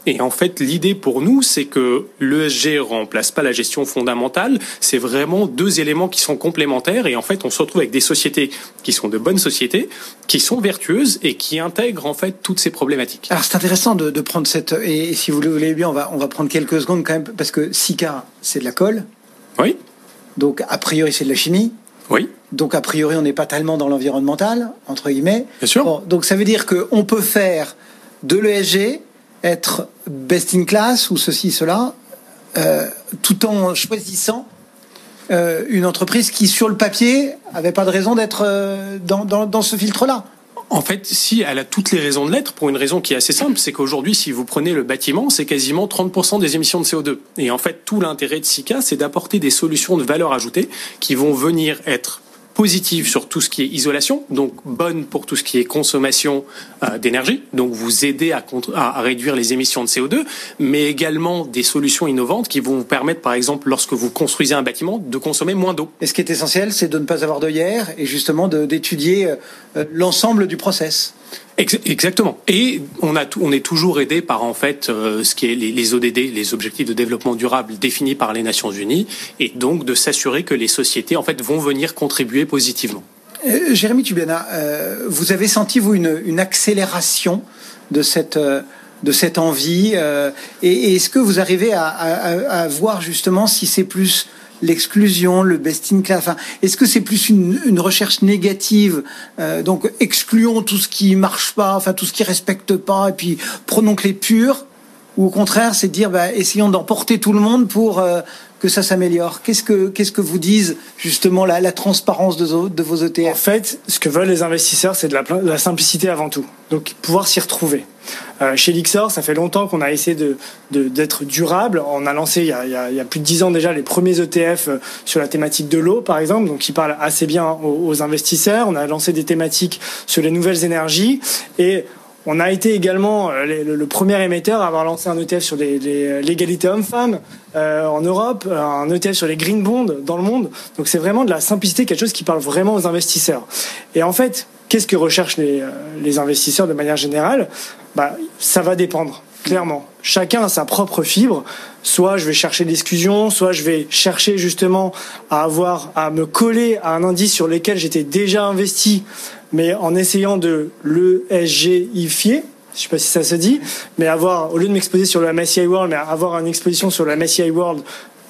Et en fait, l'idée pour nous, c'est que l'ESG remplace pas la gestion fondamentale. C'est vraiment deux éléments qui sont complémentaires. Et en fait, on se retrouve avec des sociétés qui sont de bonnes sociétés, qui sont vertueuses et qui intègrent en fait toutes ces problématiques. Alors c'est intéressant de, de, prendre cette et si vous le voulez bien, on va on va prendre quelques secondes quand même parce que Sika, c'est de la colle. Oui. Donc, a priori, c'est de la chimie. Oui. Donc, a priori, on n'est pas tellement dans l'environnemental, entre guillemets. Bien sûr. Bon, donc, ça veut dire qu'on peut faire de l'ESG, être best in class ou ceci, cela, euh, tout en choisissant euh, une entreprise qui, sur le papier, avait pas de raison d'être euh, dans, dans, dans ce filtre-là. En fait, si elle a toutes les raisons de l'être, pour une raison qui est assez simple, c'est qu'aujourd'hui, si vous prenez le bâtiment, c'est quasiment 30% des émissions de CO2. Et en fait, tout l'intérêt de SICA, c'est d'apporter des solutions de valeur ajoutée qui vont venir être positive sur tout ce qui est isolation, donc bonne pour tout ce qui est consommation euh, d'énergie, donc vous aider à, réduire les émissions de CO2, mais également des solutions innovantes qui vont vous permettre, par exemple, lorsque vous construisez un bâtiment, de consommer moins d'eau. Et ce qui est essentiel, c'est de ne pas avoir hier et justement d'étudier euh, l'ensemble du process. Exactement. Et on, a on est toujours aidé par en fait euh, ce qui est les, ODD, les objectifs de développement durable définis par les Nations Unies, et donc de s'assurer que les sociétés en fait vont venir contribuer positivement. Euh, Jérémy Tubiana, euh, vous avez senti vous une, une accélération de cette euh, de cette envie, et, est-ce que vous arrivez à voir justement si c'est plus l'exclusion, le best in class. Enfin, est-ce que c'est plus une, une, recherche négative euh, Donc, excluons tout ce qui marche pas, enfin tout ce qui respecte pas, et puis prenons que les purs. Ou au contraire, c'est dire, bah, essayons d'emporter tout le monde pour euh, que ça s'améliore. Qu'est-ce que qu'est-ce que vous disent justement la, transparence de, de, vos ETF En fait, ce que veulent les investisseurs, c'est de la, de simplicité avant tout. Donc, pouvoir s'y retrouver. Euh, chez Lixor, ça fait longtemps qu'on a essayé de, d'être de, durable. On a lancé il y a, plus de dix ans déjà les premiers ETF sur la thématique de l'eau, par exemple, donc qui parlent assez bien aux, aux, investisseurs. On a lancé des thématiques sur les nouvelles énergies et on a été également le, le, premier émetteur à avoir lancé un ETF sur les, l'égalité homme-femme euh, en Europe, un ETF sur les green bonds dans le monde. Donc c'est vraiment de la simplicité, quelque chose qui parle vraiment aux investisseurs. Et en fait, qu'est-ce que recherchent les, les investisseurs de manière générale? Bah, Ça va dépendre, clairement. Chacun a sa propre fibre. Soit je vais chercher l'exclusion, soit je vais chercher justement à avoir, à me coller à un indice sur lequel j'étais déjà investi mais en essayant de l'ESGifier, je sais pas si ça se dit, mais avoir, au lieu de m'exposer sur le MSCI World, mais avoir une exposition sur le MSCI World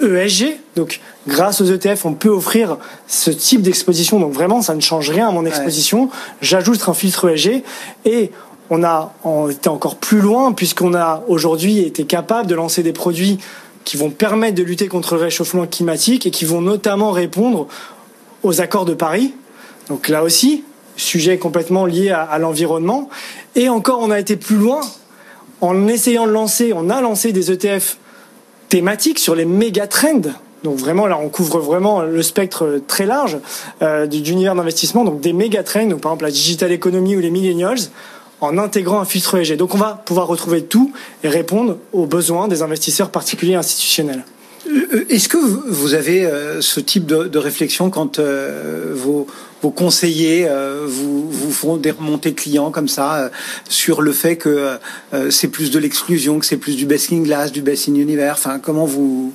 ESG. Donc, grâce aux ETF, on peut offrir ce type d'exposition. Donc, vraiment, ça ne change rien à mon exposition. Ouais. J'ajoute un filtre ESG et on a été encore plus loin puisqu'on a aujourd'hui été capable de lancer des produits qui vont permettre de lutter contre le réchauffement climatique et qui vont notamment répondre aux accords de Paris. Donc là aussi, sujet complètement lié à, l'environnement. Et encore, on a été plus loin en essayant de lancer, on a lancé des ETF thématiques sur les méga trends. Donc vraiment, là, on couvre vraiment le spectre très large euh, d'univers d'investissement, donc des méga trends, donc par exemple la digital economy ou les millennials, en intégrant un filtre ESG. Donc on va pouvoir retrouver tout et répondre aux besoins des investisseurs particuliers institutionnels. Est-ce que vous avez euh, ce type de, réflexion quand euh, vos, vos conseillers euh, vous, vous font des remontées clients comme ça euh, sur le fait que euh, c'est plus de l'exclusion, que c'est plus du best in glass, du best in universe Enfin, comment vous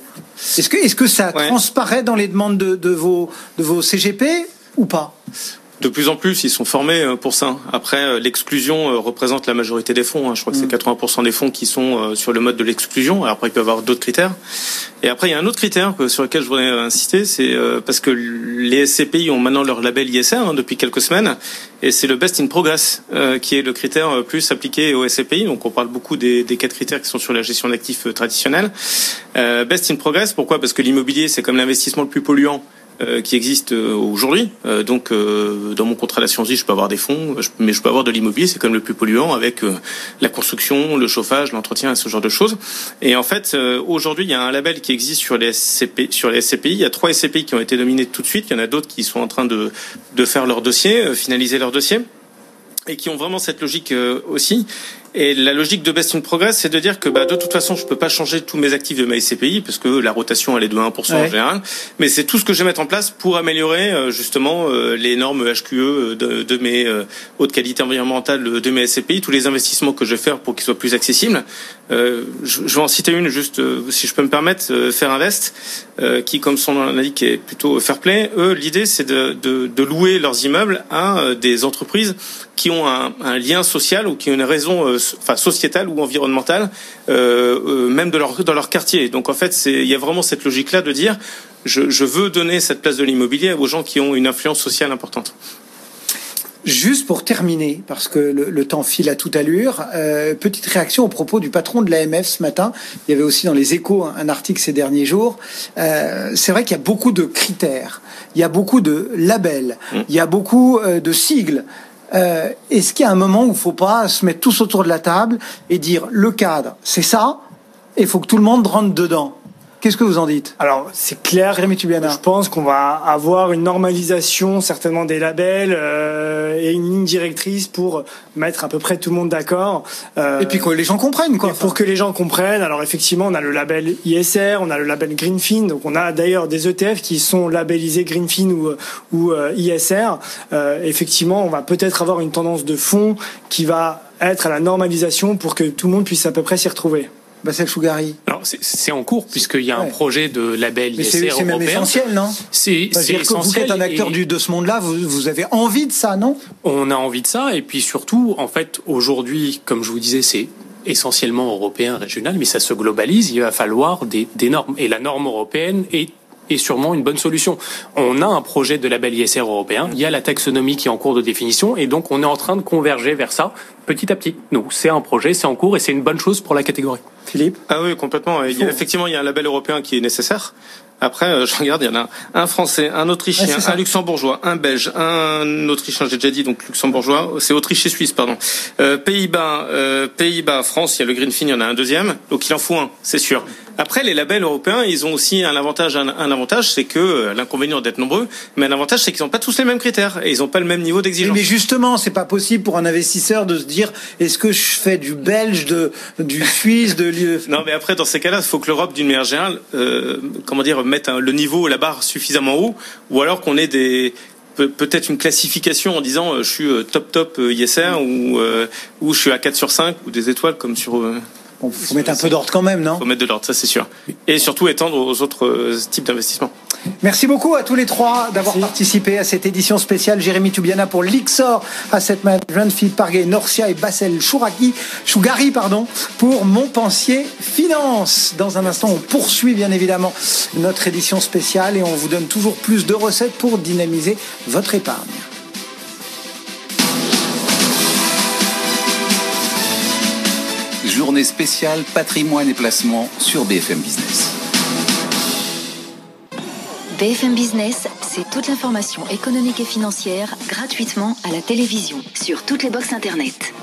Est-ce que est-ce que ça ouais. transparaît dans les demandes de, de vos de vos CGP ou pas? De plus en plus, ils sont formés pour ça. Après, l'exclusion représente la majorité des fonds. Je crois que c'est 80% des fonds qui sont sur le mode de l'exclusion. Après, il peut y avoir d'autres critères. Et après, il y a un autre critère sur lequel je voudrais insister, c'est parce que les SCPI ont maintenant leur label ISR hein, depuis quelques semaines, et c'est le Best in Progress euh, qui est le critère plus appliqué aux SCPI. Donc, on parle beaucoup des, des quatre critères qui sont sur la gestion d'actifs traditionnels. Euh, Best in Progress, pourquoi? Parce que l'immobilier, c'est comme l'investissement le plus polluant euh, qui existent euh, aujourd'hui. Euh, donc, dans mon contrat d'assurance vie, je peux avoir des fonds, mais je peux avoir de l'immobilier. C'est comme le plus polluant avec la construction, le chauffage, l'entretien, ce genre de choses. Et en fait, aujourd'hui, il y a un label qui existe sur les SCP, sur les SCPI. Il y a trois SCPI qui ont été nominés tout de suite. Il y en a d'autres qui sont en train de, de faire leur dossier, finaliser leur dossier et qui ont vraiment cette logique aussi. Et la logique de Best in Progress, c'est de dire que bah, de toute façon, je peux pas changer tous mes actifs de ma SCPI parce que la rotation elle est de 1% en général. Mais c'est tout ce que je vais mettre en place pour améliorer euh, justement euh, les normes HQE euh, de, de mes hautes qualités environnementales de mes SCPI, tous les investissements que je vais faire pour qu'ils soient plus accessibles. je, je, vais en citer une juste, si je peux me permettre, Faire Invest, qui comme son nom l'indique est plutôt fair play. Eux, l'idée c'est de, de, de, louer leurs immeubles à des entreprises qui ont un, un lien social ou qui ont une raison enfin sociétale ou environnementale, euh, euh, même de leur, dans leur quartier. Donc en fait, il y a vraiment cette logique-là de dire je, je veux donner cette place de l'immobilier aux gens qui ont une influence sociale importante. Juste pour terminer, parce que le, temps file à toute allure, euh, petite réaction au propos du patron de l'AMF ce matin. Il y avait aussi dans les échos un, article ces derniers jours. Euh, c'est vrai qu'il y a beaucoup de critères, il y a beaucoup de labels, mmh. il y a beaucoup euh, de sigles. Euh, Est-ce qu'il y a un moment où il faut pas se mettre tous autour de la table et dire le cadre, c'est ça, et il faut que tout le monde rentre dedans? Qu'est-ce que vous en dites? Alors, c'est clair. Je pense qu'on va avoir une normalisation, certainement des labels euh, et une ligne directrice pour mettre à peu près tout le monde d'accord. Euh, et puis que les gens comprennent, quoi. Pour que les gens comprennent. Alors, effectivement, on a le label ISR, on a le label Greenfin. Donc, on a d'ailleurs des ETF qui sont labellisés Greenfin ou, ou euh, ISR. Euh, effectivement, on va peut-être avoir une tendance de fond qui va être à la normalisation pour que tout le monde puisse à peu près s'y retrouver. Bassel Chougari Alors, c'est en cours, puisqu'il y a un projet de label Mais C'est même essentiel, non C'est essentiel. Vous êtes un acteur du, de ce monde-là, vous, vous, avez envie de ça, non On a envie de ça, et puis surtout, en fait, aujourd'hui, comme je vous disais, c'est essentiellement européen, régional, mais ça se globalise, il va falloir des, des normes. Et la norme européenne est est sûrement une bonne solution. On a un projet de label ISR européen, il y a la taxonomie qui est en cours de définition, et donc on est en train de converger vers ça petit à petit. Nous, c'est un projet, c'est en cours, et c'est une bonne chose pour la catégorie. Philippe? Ah oui, complètement. Il y a, effectivement, il y a un label européen qui est nécessaire. Après, euh, je regarde, il y en a un français, un autrichien, un luxembourgeois, un belge, un autrichien, j'ai déjà dit, donc luxembourgeois, c'est autriche et suisse, pardon. Euh, Pays-Bas, euh, Pays-Bas, France, il y a le Greenfin, il y en a un deuxième, donc il en faut un, c'est sûr. Après, les labels européens, ils ont aussi un avantage, un, avantage, c'est que euh, l'inconvénient d'être nombreux, mais un avantage, c'est qu'ils n'ont pas tous les mêmes critères et ils n'ont pas le même niveau d'exigence. Mais justement, c'est pas possible pour un investisseur de se dire, est-ce que je fais du belge, de, du suisse, de Non, mais après, dans ces cas-là, il faut que l'Europe, d'une manière générale, euh, comment dire, mette le niveau, la barre suffisamment haut, ou alors qu'on ait des peut-être une classification en disant euh, je suis top top ISR ou, ou je suis à 4 sur 5 ou des étoiles comme sur il faut mettre un peu d'ordre quand même, non Il faut mettre de l'ordre, ça c'est sûr. Et surtout étendre aux autres euh, types d'investissements. Merci beaucoup à tous les trois d'avoir participé à cette édition spéciale. Jérémy Toubiana pour l'Ixor Asset Management, Philippe Parguet, Norcia et Bassel Chouraki, Chougari pardon, pour Montpensier Finance. Dans un instant, on poursuit bien évidemment notre édition spéciale et on vous donne toujours plus de recettes pour dynamiser votre épargne. Journée spéciale patrimoine et placement sur BFM Business. BFM Business, c'est toute l'information économique et financière gratuitement à la télévision, sur toutes les boxes Internet.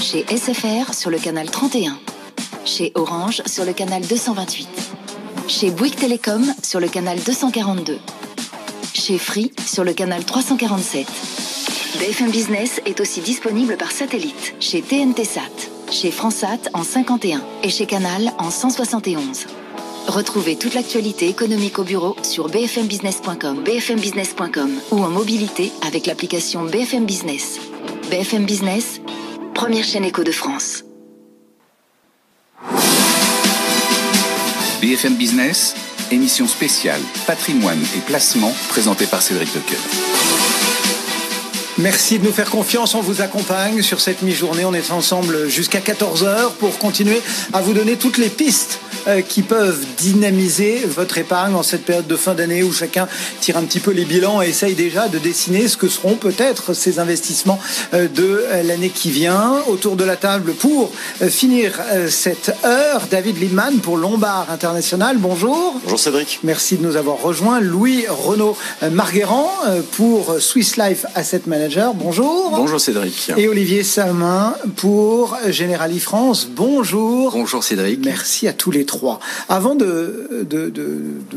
Chez SFR sur le canal 31. Chez Orange sur le canal 228. Chez Bouygues Télécom sur le canal 242. Chez Free sur le canal 347. BFM Business est aussi disponible par satellite chez TNT Sat chez Fransat en 51 et chez Canal en 171. Retrouvez toute l'actualité économique au bureau sur bfmbusiness.com, bfmbusiness.com ou en mobilité avec l'application BFM Business. BFM Business, première chaîne éco de France. BFM Business, émission spéciale Patrimoine et placement présentée par Cédric Lecoeur. Merci de nous faire confiance, on vous accompagne sur cette mi-journée. On est ensemble jusqu'à 14h pour continuer à vous donner toutes les pistes euh, qui peuvent dynamiser votre épargne en cette période de fin d'année où chacun tire un petit peu les bilans et essaye déjà de dessiner ce que seront peut-être ces investissements euh, de l'année qui vient. Autour de la table pour euh, finir cette heure, David Liman pour Lombard International. Bonjour. Bonjour Cédric. Merci de nous avoir rejoints. Louis Renaud Marguerrand pour Swiss Life Asset Management bonjour. Bonjour Cédric. Et Olivier Samin pour Generali France, bonjour. Bonjour Cédric. Merci à tous les trois. Avant de, de,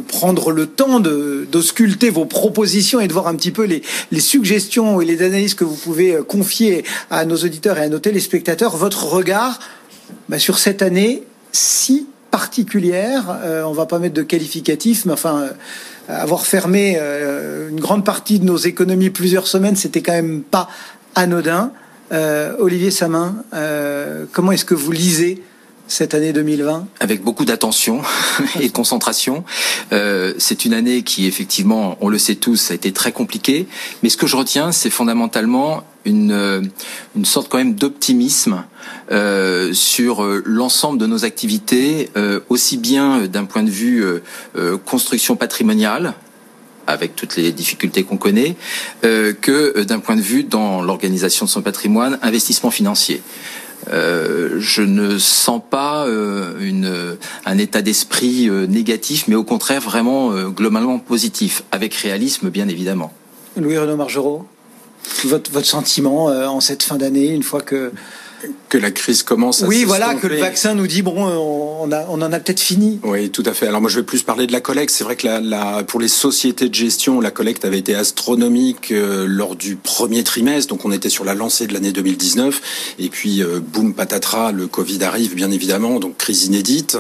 prendre le temps d'ausculter vos propositions et de voir un petit peu les, les suggestions et les analyses que vous pouvez confier à nos auditeurs et à nos téléspectateurs, votre regard bah, sur cette année si particulière, On euh, on va pas mettre de qualificatif, mais enfin... Euh, avoir fermé euh, une grande partie de nos économies plusieurs semaines, c'était quand même pas anodin. Euh, Olivier Samin, comment est-ce que vous lisez cette année 2020 Avec beaucoup d'attention et de concentration. C'est une année qui, effectivement, on le sait tous, a été très compliquée. Mais ce que je retiens, c'est fondamentalement une, euh, une sorte quand même d'optimisme euh, sur euh, l'ensemble de nos activités, aussi bien d'un point de vue construction patrimoniale, avec toutes les difficultés qu'on connaît, que d'un point de vue dans l'organisation de son patrimoine, investissement financier. Je ne sens pas une, un état d'esprit négatif, mais au contraire vraiment globalement positif, avec réalisme bien évidemment. Louis Renaud Margerot, votre, votre sentiment en cette fin d'année, une fois que que la crise commence à Oui, voilà, que le vaccin nous dit, bon, on, a, on en a peut-être fini. Oui, tout à fait. Alors moi, je vais plus parler de la collecte. C'est vrai que la, pour les sociétés de gestion, la collecte avait été astronomique euh, lors du premier trimestre. Donc on était sur la lancée de l'année 2019. Et puis, euh, boum, patatras, le Covid arrive, bien évidemment. Donc crise inédite.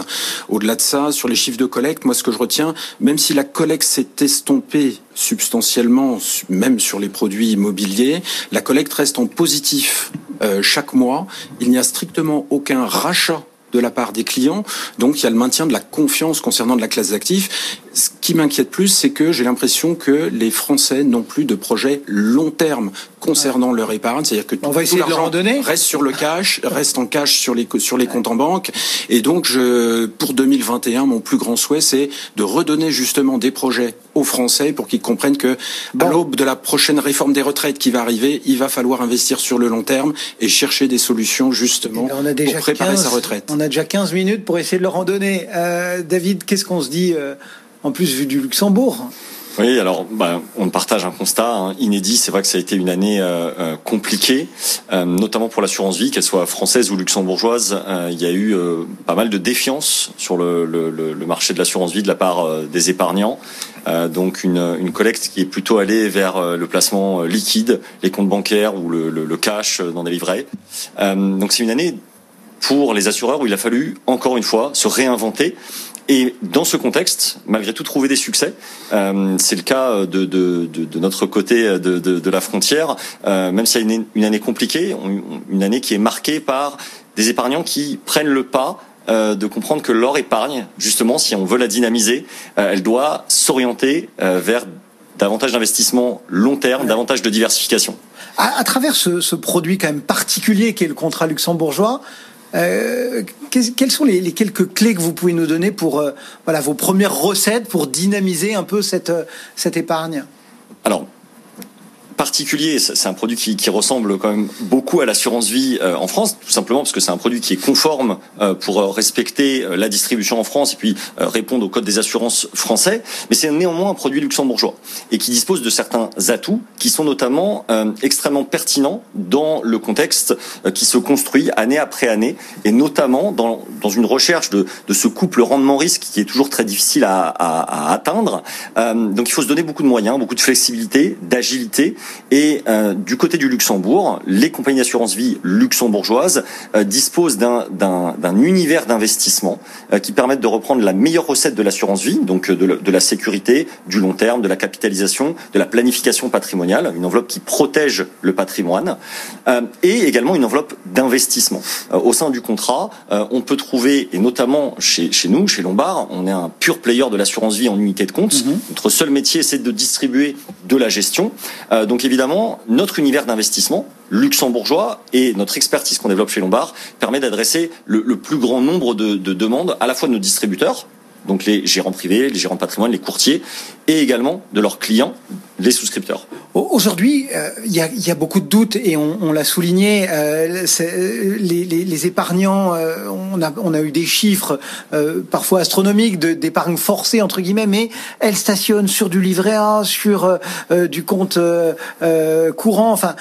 Au-delà de ça, sur les chiffres de collecte, moi, ce que je retiens, même si la collecte s'est estompée substantiellement, même sur les produits immobiliers, la collecte reste en positif euh, chaque mois. Il n'y a strictement aucun rachat de la part des clients. Donc il y a le maintien de la confiance concernant de la classe d'actifs. Ce qui m'inquiète plus, c'est que j'ai l'impression que les Français n'ont plus de projet long terme concernant leur épargne. C'est-à-dire que On va essayer de reste sur le cash, reste en cash sur les, sur les comptes en banque. Et donc, je, pour 2021, mon plus grand souhait, c'est de redonner justement des projets aux Français pour qu'ils comprennent que, à l'aube de la prochaine réforme des retraites qui va arriver, il va falloir investir sur le long terme et chercher des solutions justement on a déjà pour préparer sa retraite. On a déjà 15 minutes pour essayer de leur en donner. Euh, David, qu'est-ce qu'on se dit euh, en plus vu du Luxembourg oui, alors bah, on partage un constat hein, inédit. C'est vrai que ça a été une année euh, euh compliquée, euh, notamment pour l'assurance vie, qu'elle soit française ou luxembourgeoise. Il y a eu pas mal de défiance sur le, marché de l'assurance vie de la part des épargnants. donc une, une, collecte qui est plutôt allée vers le placement liquide, les comptes bancaires ou le, le cash dans des livrets. donc c'est une année pour les assureurs où il a fallu encore une fois se réinventer et dans ce contexte, malgré tout, trouver des succès. Euh, c'est le cas de, de, de, de, notre côté de, de la frontière, euh, même s'il y a une, une, année compliquée, une année qui est marquée par des épargnants qui prennent le pas euh, de comprendre que leur épargne, justement, si on veut la dynamiser, euh, elle doit s'orienter euh, vers davantage d'investissement long terme, davantage de diversification. À, à travers ce, ce, produit quand même particulier qui est le contrat luxembourgeois, euh, quelles sont les, quelques clés que vous pouvez nous donner pour euh, voilà, vos premières recettes pour dynamiser un peu cette, euh, épargne? Alors, particulier. C'est un produit qui, qui, ressemble quand même beaucoup à l'assurance vie euh, en France, tout simplement parce que c'est un produit qui est conforme euh, pour euh, respecter la distribution en France et puis répondre au code des assurances français. Mais c'est néanmoins un produit luxembourgeois et qui dispose de certains atouts qui sont notamment extrêmement pertinents dans le contexte qui se construit année après année et notamment dans, dans une recherche de, de ce couple rendement-risque qui est toujours très difficile à, à, à atteindre. donc il faut se donner beaucoup de moyens, beaucoup de flexibilité, d'agilité et euh, du côté du Luxembourg, les compagnies d'assurance vie luxembourgeoises euh, disposent d'un univers d'investissement euh, qui permettent de reprendre la meilleure recette de l'assurance vie, donc de, de, la sécurité, du long terme, de la capitalisation, de la planification patrimoniale, une enveloppe qui protège le patrimoine, et également une enveloppe d'investissement. au sein du contrat, on peut trouver, et notamment chez, chez nous, chez Lombard, on est un pur player de l'assurance vie en unité de compte. Mm-hmm. Notre seul métier, c'est de distribuer de la gestion. donc évidemment, évidemment, notre univers d'investissement luxembourgeois et notre expertise qu'on développe chez Lombard permet d'adresser le, le, plus grand nombre de, de demandes à la fois de nos distributeurs, donc les gérants privés, les gérants de patrimoine, les courtiers, et également de leurs clients, les souscripteurs. Aujourd'hui, euh, il y, a, beaucoup de doutes et on, l'a souligné. Euh, les, les, épargnants, euh, on, a, eu des chiffres euh, parfois astronomiques d'épargne forcée entre guillemets, mais elles stationnent sur du livret A, sur euh, du compte courant. Enfin,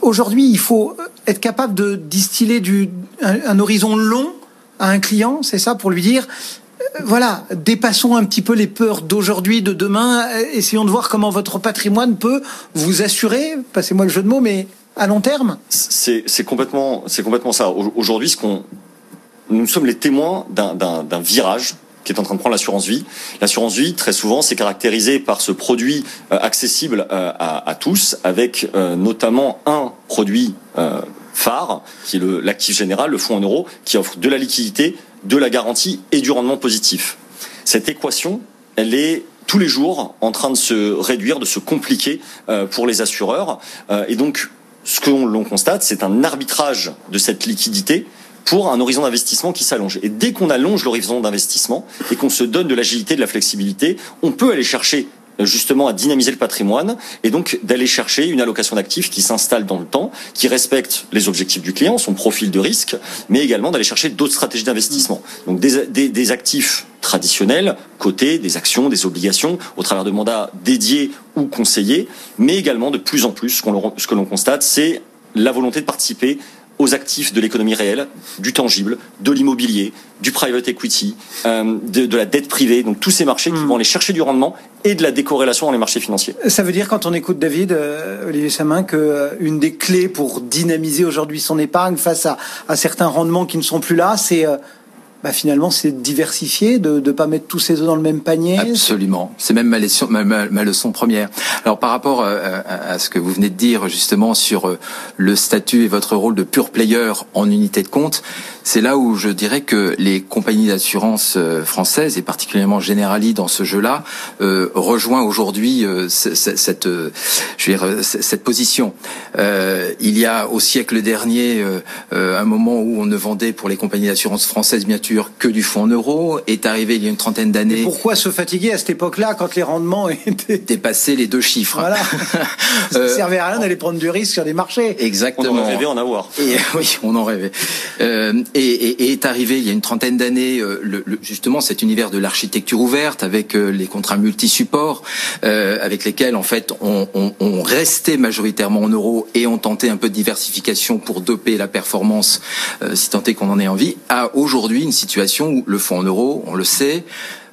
aujourd'hui, il faut être capable de distiller un horizon long à un client, c'est ça, pour lui dire voilà, dépassons un petit peu les peurs d'aujourd'hui, de demain. Essayons de voir comment votre patrimoine peut vous assurer, passez-moi le jeu de mots, mais à long terme. C'est complètement, c'est complètement ça. Aujourd'hui, ce qu'on, nous sommes les témoins d'un virage qui est en train de prendre l'assurance vie. L'assurance vie, très souvent, c'est caractérisé par ce produit euh, accessible euh, à, tous, avec euh, notamment un produit phare, qui est l'actif général, le fonds en euros, qui offre de la liquidité, de la garantie et du rendement positif. Cette équation, elle est tous les jours en train de se réduire, de se compliquer euh, pour les assureurs. Euh, et donc, ce que l'on constate, c'est un arbitrage de cette liquidité pour un horizon d'investissement qui s'allonge. Et dès qu'on allonge l'horizon d'investissement et qu'on se donne de l'agilité, de la flexibilité, on peut aller chercher justement à dynamiser le patrimoine et donc d'aller chercher une allocation d'actifs qui s'installe dans le temps, qui respecte les objectifs du client, son profil de risque, mais également d'aller chercher d'autres stratégies d'investissement. Donc des, des, des actifs traditionnels, cotés, des actions, des obligations, au travers de mandats dédiés ou conseillés, mais également de plus en plus, ce, que l'on constate, c'est la volonté de participer aux actifs de l'économie réelle, du tangible, de l'immobilier, du private equity, euh, de, de, la dette privée, donc tous ces marchés qui hmm. vont aller chercher du rendement et de la décorrélation dans les marchés financiers. Ça veut dire quand on écoute David, euh, Olivier Samin, que euh, une des clés pour dynamiser aujourd'hui son épargne face à, à, certains rendements qui ne sont plus là, c'est euh, bah finalement, c'est diversifier, de ne pas mettre tous ses œufs dans le même panier. Absolument. C'est même ma leçon, ma, ma, leçon première. Alors, par rapport à, à, ce que vous venez de dire justement sur euh, le statut et votre rôle de pure player en unité de compte, c'est là où je dirais que les compagnies d'assurance euh, françaises et particulièrement Generali dans ce jeu-là euh, rejoint aujourd'hui euh, cette, euh, je dire, cette position. Euh, il y a au siècle dernier un moment où on ne vendait pour les compagnies d'assurance françaises bien que du fonds en euros, est arrivé il y a une trentaine d'années. Pourquoi se fatiguer à cette époque-là quand les rendements étaient dépassaient les deux chiffres Voilà. Ça ne servait à rien d'aller prendre du risque sur des marchés. Exactement. On en rêvait en avoir. Et, oui, on en rêvait. Euh, et, et, et, est arrivé il y a une trentaine d'années euh, le, le, justement cet univers de l'architecture ouverte avec euh, les contrats multi-supports, euh, avec lesquels en fait on, on, on, restait majoritairement en euros et on tentait un peu de diversification pour doper la performance, euh, si tant est qu'on en ait envie. À aujourd'hui une situation où le fonds en euros, on le sait,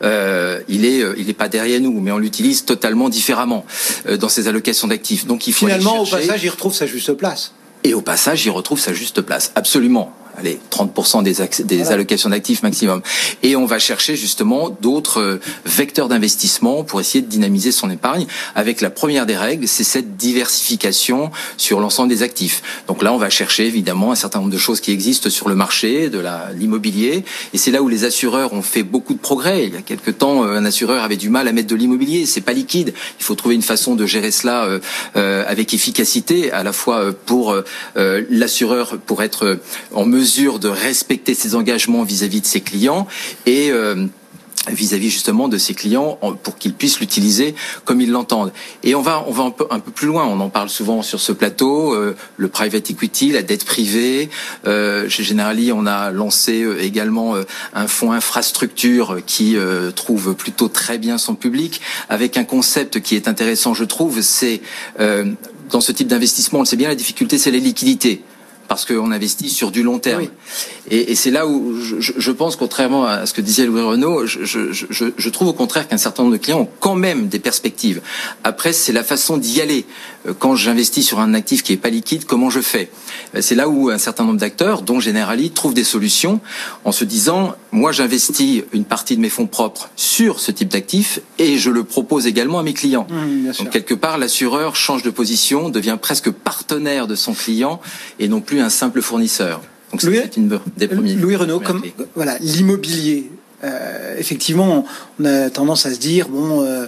euh, il est, il n'est pas derrière nous, mais on l'utilise totalement différemment euh, dans ses allocations d'actifs. Donc il faut finalement au passage, il retrouve sa juste place. Et au passage, il retrouve sa juste place. Absolument allez, 30% des, des voilà. allocations d'actifs maximum. Et on va chercher justement d'autres euh, vecteurs d'investissement pour essayer de dynamiser son épargne. Avec la première des règles, c'est cette diversification sur l'ensemble des actifs. Donc là, on va chercher évidemment un certain nombre de choses qui existent sur le marché de l'immobilier. Et c'est là où les assureurs ont fait beaucoup de progrès. Il y a quelque temps, euh, un assureur avait du mal à mettre de l'immobilier. C'est pas liquide. Il faut trouver une façon de gérer cela euh, avec efficacité, à la fois pour l'assureur pour être en mesure de respecter ses engagements vis-à-vis -vis de ses clients et euh, vis-à-vis -vis justement de ses clients pour qu'ils puissent l'utiliser comme ils l'entendent. Et on va on va un peu un peu plus loin. On en parle souvent sur ce plateau. Euh, le private equity, la dette privée. Euh, chez Generali, on a lancé également un fonds infrastructure qui trouve plutôt très bien son public, avec un concept qui est intéressant, je trouve. C'est dans ce type d'investissement, on le sait bien, la difficulté, c'est les liquidités parce qu'on investit sur du long terme. Oui. Et, et c'est là où je, je, pense, contrairement à ce que disait Louis Renault, je, je, je trouve au contraire qu'un certain nombre de clients ont quand même des perspectives. Après, c'est la façon d'y aller. Euh, quand j'investis sur un actif qui n'est pas liquide, comment je fais? Euh, C'est là où un certain nombre d'acteurs, dont Generali, trouvent des solutions en se disant, moi j'investis une partie de mes fonds propres sur ce type d'actif et je le propose également à mes clients. Mmh, Donc quelque part, l'assureur change de position, devient presque partenaire de son client et non plus un simple fournisseur. Donc c'est une des premiers. Louis Renault, comme voilà l'immobilier. Euh, effectivement, on a tendance à se dire bon. Euh,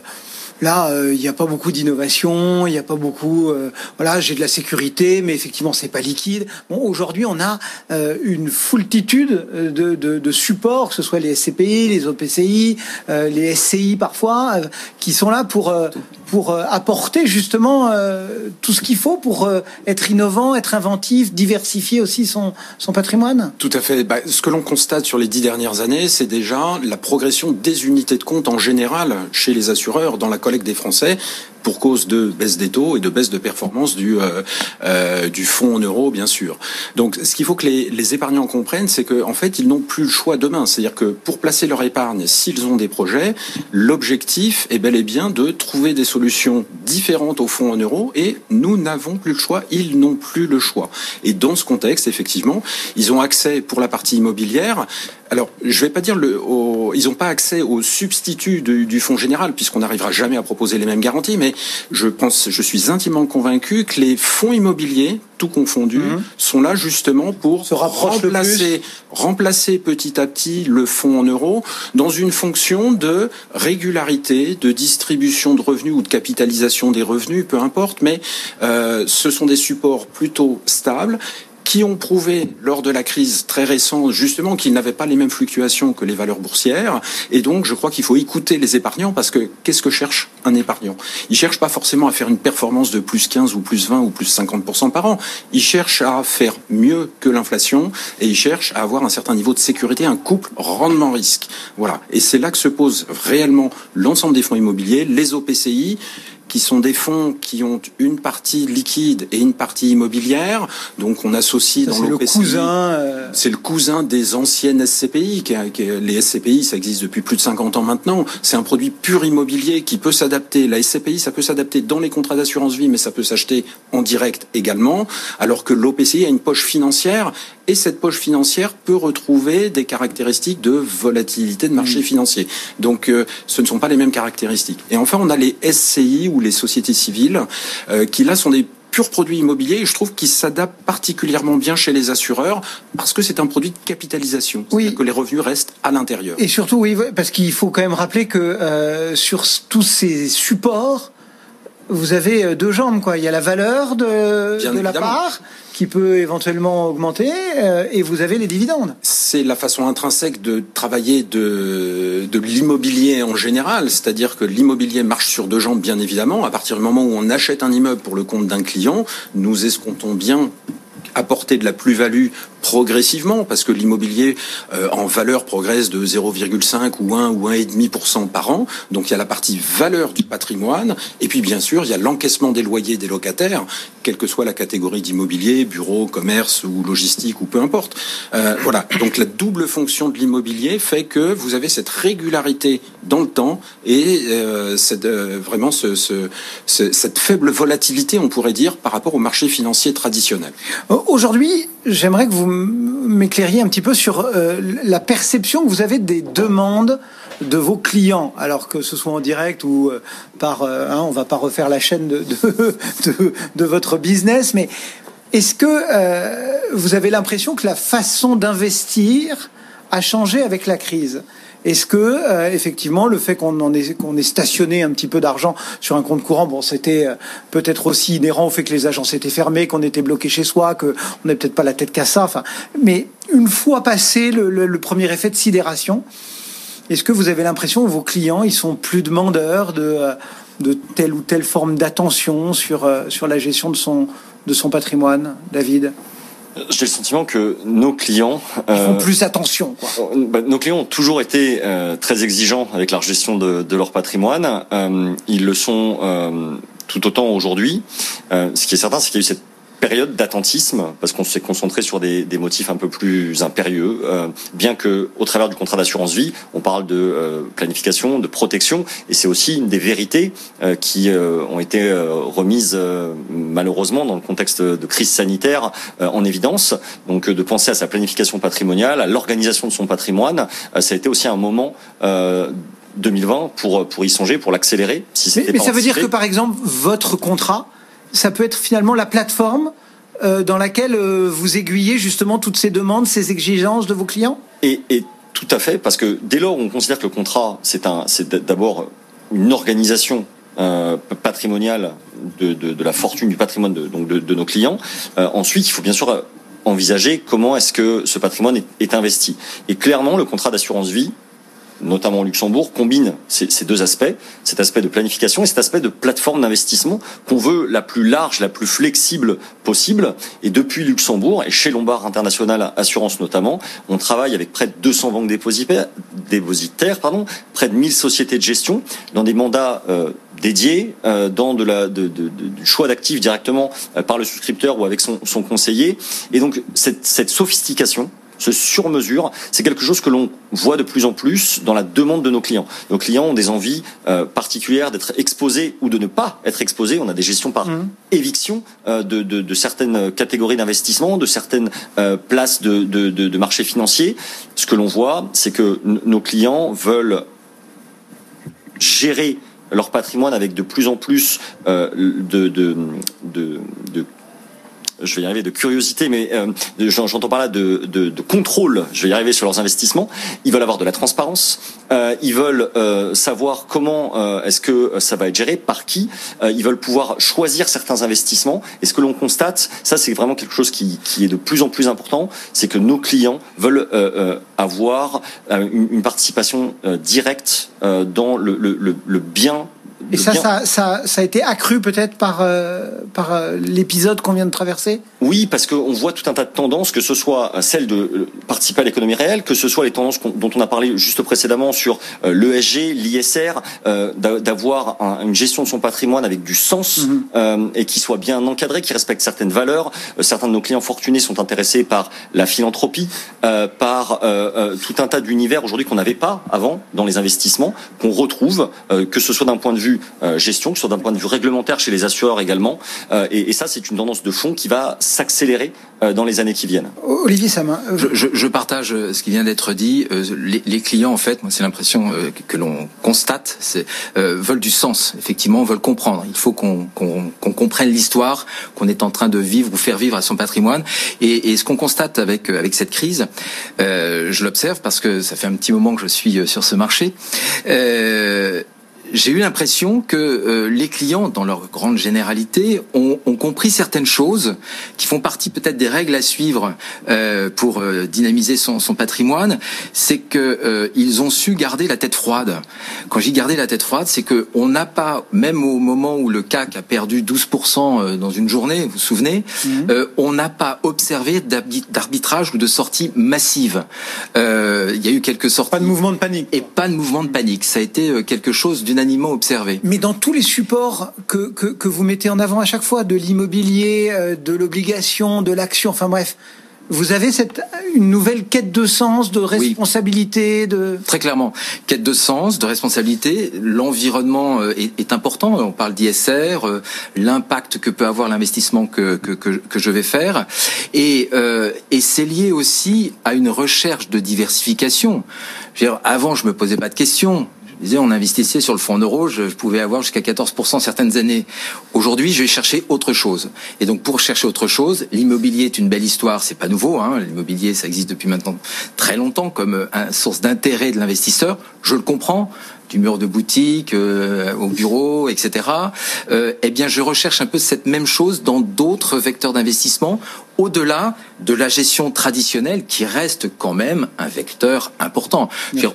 là, euh, il n'y a pas beaucoup d'innovation, il n'y a pas beaucoup. euh, voilà, j'ai de la sécurité, mais effectivement, c'est pas liquide. Bon, aujourd'hui, on a euh, une foultitude euh, de, de, de supports, que ce soit les SCPI, les OPCI, euh, les SCI parfois, euh, qui sont là pour euh, pour euh, apporter justement euh, tout ce qu'il faut pour euh, être innovant, être inventif, diversifier aussi son patrimoine. Tout à fait. Bah, ce que l'on constate sur les dix dernières années, c'est déjà la progression des unités de compte en général chez les assureurs dans la collecte des Français pour cause de baisse des taux et de baisse de performance du, euh, euh, du fonds en euros, bien sûr. Donc, ce qu'il faut que les, les épargnants comprennent, c'est qu'en en fait, ils n'ont plus le choix demain. C'est-à-dire que pour placer leur épargne, s'ils ont des projets, l'objectif est bel et bien de trouver des solutions différentes au fonds en euros et nous n'avons plus le choix, ils n'ont plus le choix. Et dans ce contexte, effectivement, ils ont accès pour la partie immobilière. Alors, je vais pas dire le, au, ils n'ont pas accès au substitut du, du fonds général puisqu'on n'arrivera jamais à proposer les mêmes garanties, mais je pense, je suis intimement convaincu que les fonds immobiliers, tout confondu, Mhm. sont là justement pour Se remplacer, remplacer petit à petit le fonds en euros dans une fonction de régularité, de distribution de revenus ou de capitalisation des revenus, peu importe, mais euh, ce sont des supports plutôt stables qui ont prouvé lors de la crise très récente justement qu'ils n'avaient pas les mêmes fluctuations que les valeurs boursières. Et donc je crois qu'il faut écouter les épargnants parce que qu'est-ce que cherche un épargnant? Il cherche pas forcément à faire une performance de plus 15 ou plus 20 ou plus 50% par an, il cherche à faire mieux que l'inflation et il cherche à avoir un certain niveau de sécurité, un couple rendement-risque. Voilà, et c'est là que se pose réellement l'ensemble des fonds immobiliers, les OPCI qui sont des fonds qui ont une partie liquide et une partie immobilière. Donc on associe Ça, dans le cousin. euh, C'est le cousin des anciennes SCPI. Qui, les SCPI, ça existe depuis plus de 50 ans maintenant. C'est un produit pur immobilier qui peut s'adapter. La SCPI, ça peut s'adapter dans les contrats d'assurance vie, mais ça peut s'acheter en direct également. Alors que l'OPCI a une poche financière et cette poche financière peut retrouver des caractéristiques de volatilité de marché financier. Donc euh, ce ne sont pas les mêmes caractéristiques. Et enfin, on a les SCI ou les sociétés civiles euh, qui là sont des purs produits immobiliers et je trouve qu'ils s'adaptent particulièrement bien chez les assureurs parce que c'est un produit de capitalisation. Oui. Que les revenus restent à l'intérieur. Et surtout, oui, parce qu'il faut quand même rappeler que euh, sur tous ces supports, vous avez deux jambes, quoi. Il y a la valeur de, la part qui peut éventuellement augmenter, euh, et vous avez les dividendes. c'est la façon intrinsèque de travailler de, de l'immobilier en général, c'est-à-dire que l'immobilier marche sur deux jambes, bien évidemment. À partir du moment où on achète un immeuble pour le compte d'un client, nous escomptons bien apporter de la plus-value progressivement parce que l'immobilier euh, en valeur progresse de 0,5 ou 1 ou 1,5% par an. Donc il y a la partie valeur du patrimoine et puis bien sûr il y a l'encaissement des loyers des locataires, quelle que soit la catégorie d'immobilier, bureau, commerce ou logistique ou peu importe. Euh, voilà. Donc la double fonction de l'immobilier fait que vous avez cette régularité dans le temps et euh, vraiment ce, ce- ce- cette faible volatilité, on pourrait dire, par rapport au marché financier traditionnel. Aujourd'hui, j'aimerais que vous m'éclairiez un petit peu sur euh, la perception que vous avez des demandes de vos clients, alors que ce soit en direct ou euh, par, euh, hein, on va pas refaire la chaîne de, votre business, mais est-ce que vous avez l'impression que la façon d'investir a changé avec la crise? Est-ce que euh, effectivement le fait qu'on ait qu'on stationné un petit peu d'argent sur un compte courant, bon, c'était euh, peut-être aussi inhérent au fait que les agences étaient fermées, qu'on était bloqué chez soi, que on n'avait peut-être pas la tête qu'à ça. Enfin, mais une fois passé le, premier effet de sidération, est-ce que vous avez l'impression que vos clients ils sont plus demandeurs de euh, telle ou telle forme d'attention sur la gestion de son patrimoine, David? J'ai le sentiment que nos clients Ils font euh, plus attention, quoi. bah, nos clients ont toujours été euh, très exigeants avec la gestion de, de leur patrimoine. Euh, ils le sont euh, tout autant aujourd'hui. Euh, ce qui est certain, c'est qu'il y a eu cette période d'attentisme parce qu'on s'est concentré sur des, des motifs un peu plus impérieux. euh, bien que au travers du contrat d'assurance vie, on parle de euh, planification, de protection, et c'est aussi une des vérités euh, qui euh, ont été euh, remises euh, malheureusement dans le contexte de crise sanitaire euh, en évidence. Donc euh, de penser à sa planification patrimoniale, à l'organisation de son patrimoine, euh, ça a été aussi un moment. Euh, 2020 pour pour y songer, pour l'accélérer. Si Mais, mais ça veut dire que par exemple votre contrat, ça peut être finalement la plateforme euh, dans laquelle euh, vous aiguillez justement toutes ces demandes, ces exigences de vos clients? Et, tout à fait, parce que dès lors on considère que le contrat, c'est c'est d'abord une organisation patrimoniale de, de, la fortune, du patrimoine de, donc de, nos clients. ensuite, il faut bien sûr envisager comment est-ce que ce patrimoine est investi. Et clairement, le contrat d'assurance vie notamment au Luxembourg, combine ces, deux aspects, cet aspect de planification et cet aspect de plateforme d'investissement qu'on veut la plus large, la plus flexible possible. Et depuis Luxembourg, et chez Lombard International Assurance notamment, on travaille avec près de 200 banques dépositaires, dépositaires pardon, près de 1000 sociétés de gestion, dans des mandats euh, dédiés, euh, dans de la, de, de, du choix d'actifs directement euh, par le souscripteur ou avec son, son conseiller. Et donc cette, cette sophistication, ce sur-mesure, c'est quelque chose que l'on voit de plus en plus dans la demande de nos clients. Nos clients ont des envies euh, particulières d'être exposés ou de ne pas être exposés. On a des gestions par mmh. éviction euh, de, de, de, certaines catégories d'investissement, de certaines euh, places de, de, marché financier. Ce que l'on voit, c'est que nos clients veulent gérer leur patrimoine avec de plus en plus de, de, de, de je vais y arriver, de curiosité, mais euh, j'entends par là de, de, de, contrôle, je vais y arriver sur leurs investissements. Ils veulent avoir de la transparence, euh, ils veulent euh, savoir comment euh, est-ce que ça va être géré, par qui, euh, ils veulent pouvoir choisir certains investissements. Et ce que l'on constate, ça c'est vraiment quelque chose qui, qui, est de plus en plus important, c'est que nos clients veulent euh, avoir une, participation directe dans le, le, le bien et ça, ça, ça, ça, a été accru peut-être par, euh, par euh, l'épisode qu'on vient de traverser? Oui, parce qu'on voit tout un tas de tendances, que ce soit celle de euh, participer à l'économie réelle, que ce soit les tendances dont on a parlé juste précédemment sur euh, l'ESG, l'ISR, euh, d'avoir un, une gestion de son patrimoine avec du sens mm -hmm. et qui soit bien encadré, qui respecte certaines valeurs. certains de nos clients fortunés sont intéressés par la philanthropie, par tout un tas d'univers aujourd'hui qu'on n'avait pas avant dans les investissements, qu'on retrouve, que ce soit d'un point de vue euh, gestion, que ce soit d'un point de vue réglementaire chez les assureurs également. Euh, et, et, ça, c'est une tendance de fond qui va s'accélérer euh, dans les années qui viennent. Olivier Samin. Je, je, je, partage ce qui vient d'être dit. Les, les, clients, en fait, moi, c'est l'impression que l'on constate, c'est veulent du sens, effectivement, veulent comprendre. Il faut qu'on qu qu comprenne l'histoire qu'on est en train de vivre ou faire vivre à son patrimoine. Et, et ce qu'on constate avec avec cette crise, euh, je l'observe parce que ça fait un petit moment que je suis sur ce marché. Euh, j'ai eu l'impression que euh, les clients, dans leur grande généralité, ont, ont, compris certaines choses qui font partie peut-être des règles à suivre euh, pour euh, dynamiser son, son patrimoine. C'est que euh, ils ont su garder la tête froide. Quand j'ai gardé la tête froide, c'est que on n'a pas, même au moment où le CAC a perdu 12% euh, dans une journée, vous vous souvenez, mmh. on n'a pas observé d'arbitrage ou de sortie massive. Il y a eu quelques sorties. Pas de mouvement de panique. Et pas de mouvement de panique. Ça a été quelque chose d'une unanimement observé. Mais dans tous les supports que, que, que vous mettez en avant à chaque fois, de l'immobilier, euh, de l'obligation, de l'action, enfin bref, vous avez cette une nouvelle quête de sens, de responsabilité, oui. de très clairement quête de sens, de responsabilité. L'environnement euh, est, est, important. On parle d'ISR, euh, l'impact que peut avoir l'investissement que, que, que, que je vais faire, et, euh, et c'est lié aussi à une recherche de diversification. Je veux dire, avant, je me posais pas de questions on investissait sur le fonds euro, je pouvais avoir jusqu'à 14% certaines années. Aujourd'hui, je vais chercher autre chose. Et donc, pour chercher autre chose, l'immobilier est une belle histoire, c'est pas nouveau. Hein. L'immobilier, ça existe depuis maintenant très longtemps comme une source d'intérêt de l'investisseur. Je le comprends du mur de boutique euh, au bureau, etc. Euh, eh bien, je recherche un peu cette même chose dans d'autres vecteurs d'investissement, au-delà de la gestion traditionnelle qui reste quand même un vecteur important.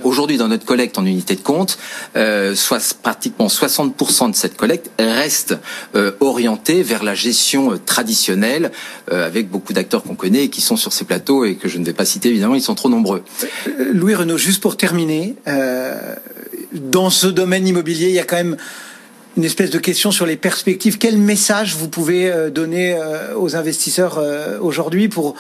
Aujourd'hui, dans notre collecte en unité de compte, euh, soit pratiquement 60% de cette collecte reste euh, orientée vers la gestion euh, traditionnelle, euh, avec beaucoup d'acteurs qu'on connaît et qui sont sur ces plateaux et que je ne vais pas citer évidemment, ils sont trop nombreux. Euh, Louis Renaud, juste pour terminer, dans ce domaine immobilier, il y a quand même une espèce de question sur les perspectives. Quel message vous pouvez euh, donner euh, aux investisseurs euh, aujourd'hui pour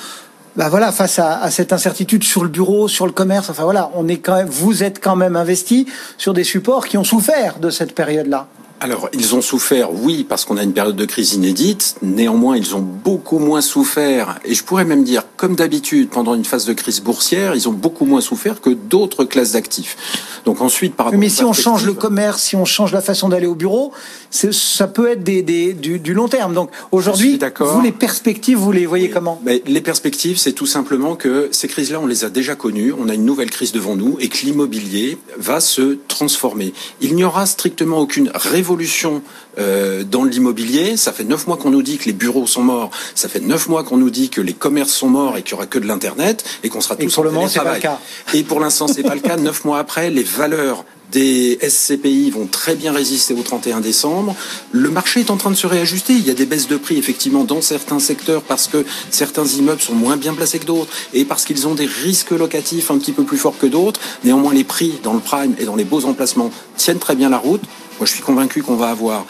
bah face à, à, cette incertitude sur le bureau, sur le commerce, enfin voilà, on est quand même, vous êtes quand même investi sur des supports qui ont souffert de cette période-là. Alors, ils ont souffert, oui, parce qu'on a une période de crise inédite. Néanmoins, ils ont beaucoup moins souffert. Et je pourrais même dire, comme d'habitude, pendant une phase de crise boursière, ils ont beaucoup moins souffert que d'autres classes d'actifs. Donc ensuite, par rapport Mais si on change le commerce, si on change la façon d'aller au bureau, ça peut être des, des, du, du, long terme. Donc aujourd'hui, vous, les perspectives, vous les voyez oui. comment? Mais Les perspectives, c'est tout simplement que ces crises-là, on les a déjà connues. On a une nouvelle crise devant nous et que l'immobilier va se transformer. Il n'y aura strictement aucune révolution révolution euh, dans l'immobilier. Ça fait neuf mois qu'on nous dit que les bureaux sont morts. Ça fait neuf mois qu'on nous dit que les commerces sont morts et qu'il y aura que de l'internet et qu'on sera tous pour en le moment, c'est pas télétravail. le cas. Et pour l'instant, c'est pas le cas. Neuf mois après, les valeurs des SCPI vont très bien résister au 31 décembre. Le marché est en train de se réajuster. Il y a des baisses de prix, effectivement, dans certains secteurs parce que certains immeubles sont moins bien placés que d'autres et parce qu'ils ont des risques locatifs un petit peu plus forts que d'autres. Néanmoins, les prix dans le prime et dans les beaux emplacements tiennent très bien la route. Moi, je suis convaincu qu'on va avoir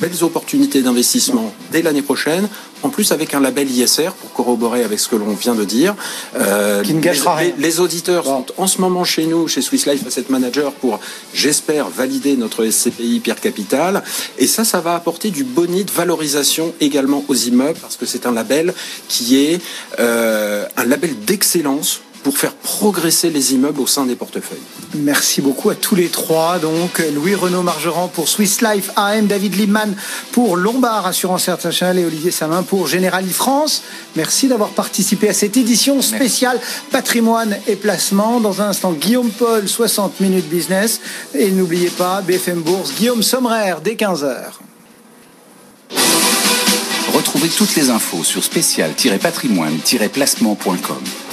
belles opportunités d'investissement dès l'année prochaine, en plus avec un label ISR pour corroborer avec ce que l'on vient de dire. Euh, Qui ne gâchera les, rien. les- auditeurs sont en ce moment chez nous, chez Swiss Life Asset Manager, pour, j'espère, valider notre SCPI Pierre Capital. Et ça, ça va apporter du bonus de valorisation également aux immeubles, parce que c'est un label qui est euh, un label d'excellence pour faire progresser les immeubles au sein des portefeuilles. Merci beaucoup à tous les trois. Donc, Louis Renaud Margerand pour Swiss Life, AM, David Liebman pour Lombard Assurance Internationale et Olivier Samin pour Generali France. Merci d'avoir participé à cette édition spéciale patrimoine et placement. Dans un instant, Guillaume Paul, 60 minutes business. Et n'oubliez pas, BFM Bourse, Guillaume Sommerer, dès 15h. Retrouvez toutes les infos sur spécial-patrimoine-placement.com.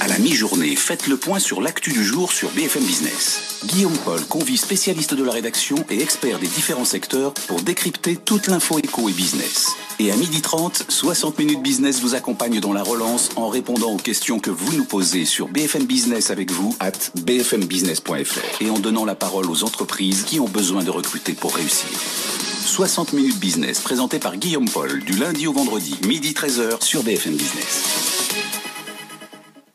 À la mi-journée, faites le point sur l'actu du jour sur BFM Business. Guillaume Paul convie spécialistes de la rédaction et experts des différents secteurs pour décrypter toute l'info éco et business. Et à 12h30, 60 minutes business vous accompagne dans la relance en répondant aux questions que vous nous posez sur BFM Business avec vous at bfmbusiness.fr et en donnant la parole aux entreprises qui ont besoin de recruter pour réussir. 60 minutes business présenté par Guillaume Paul du lundi au vendredi, midi 13h sur BFM Business.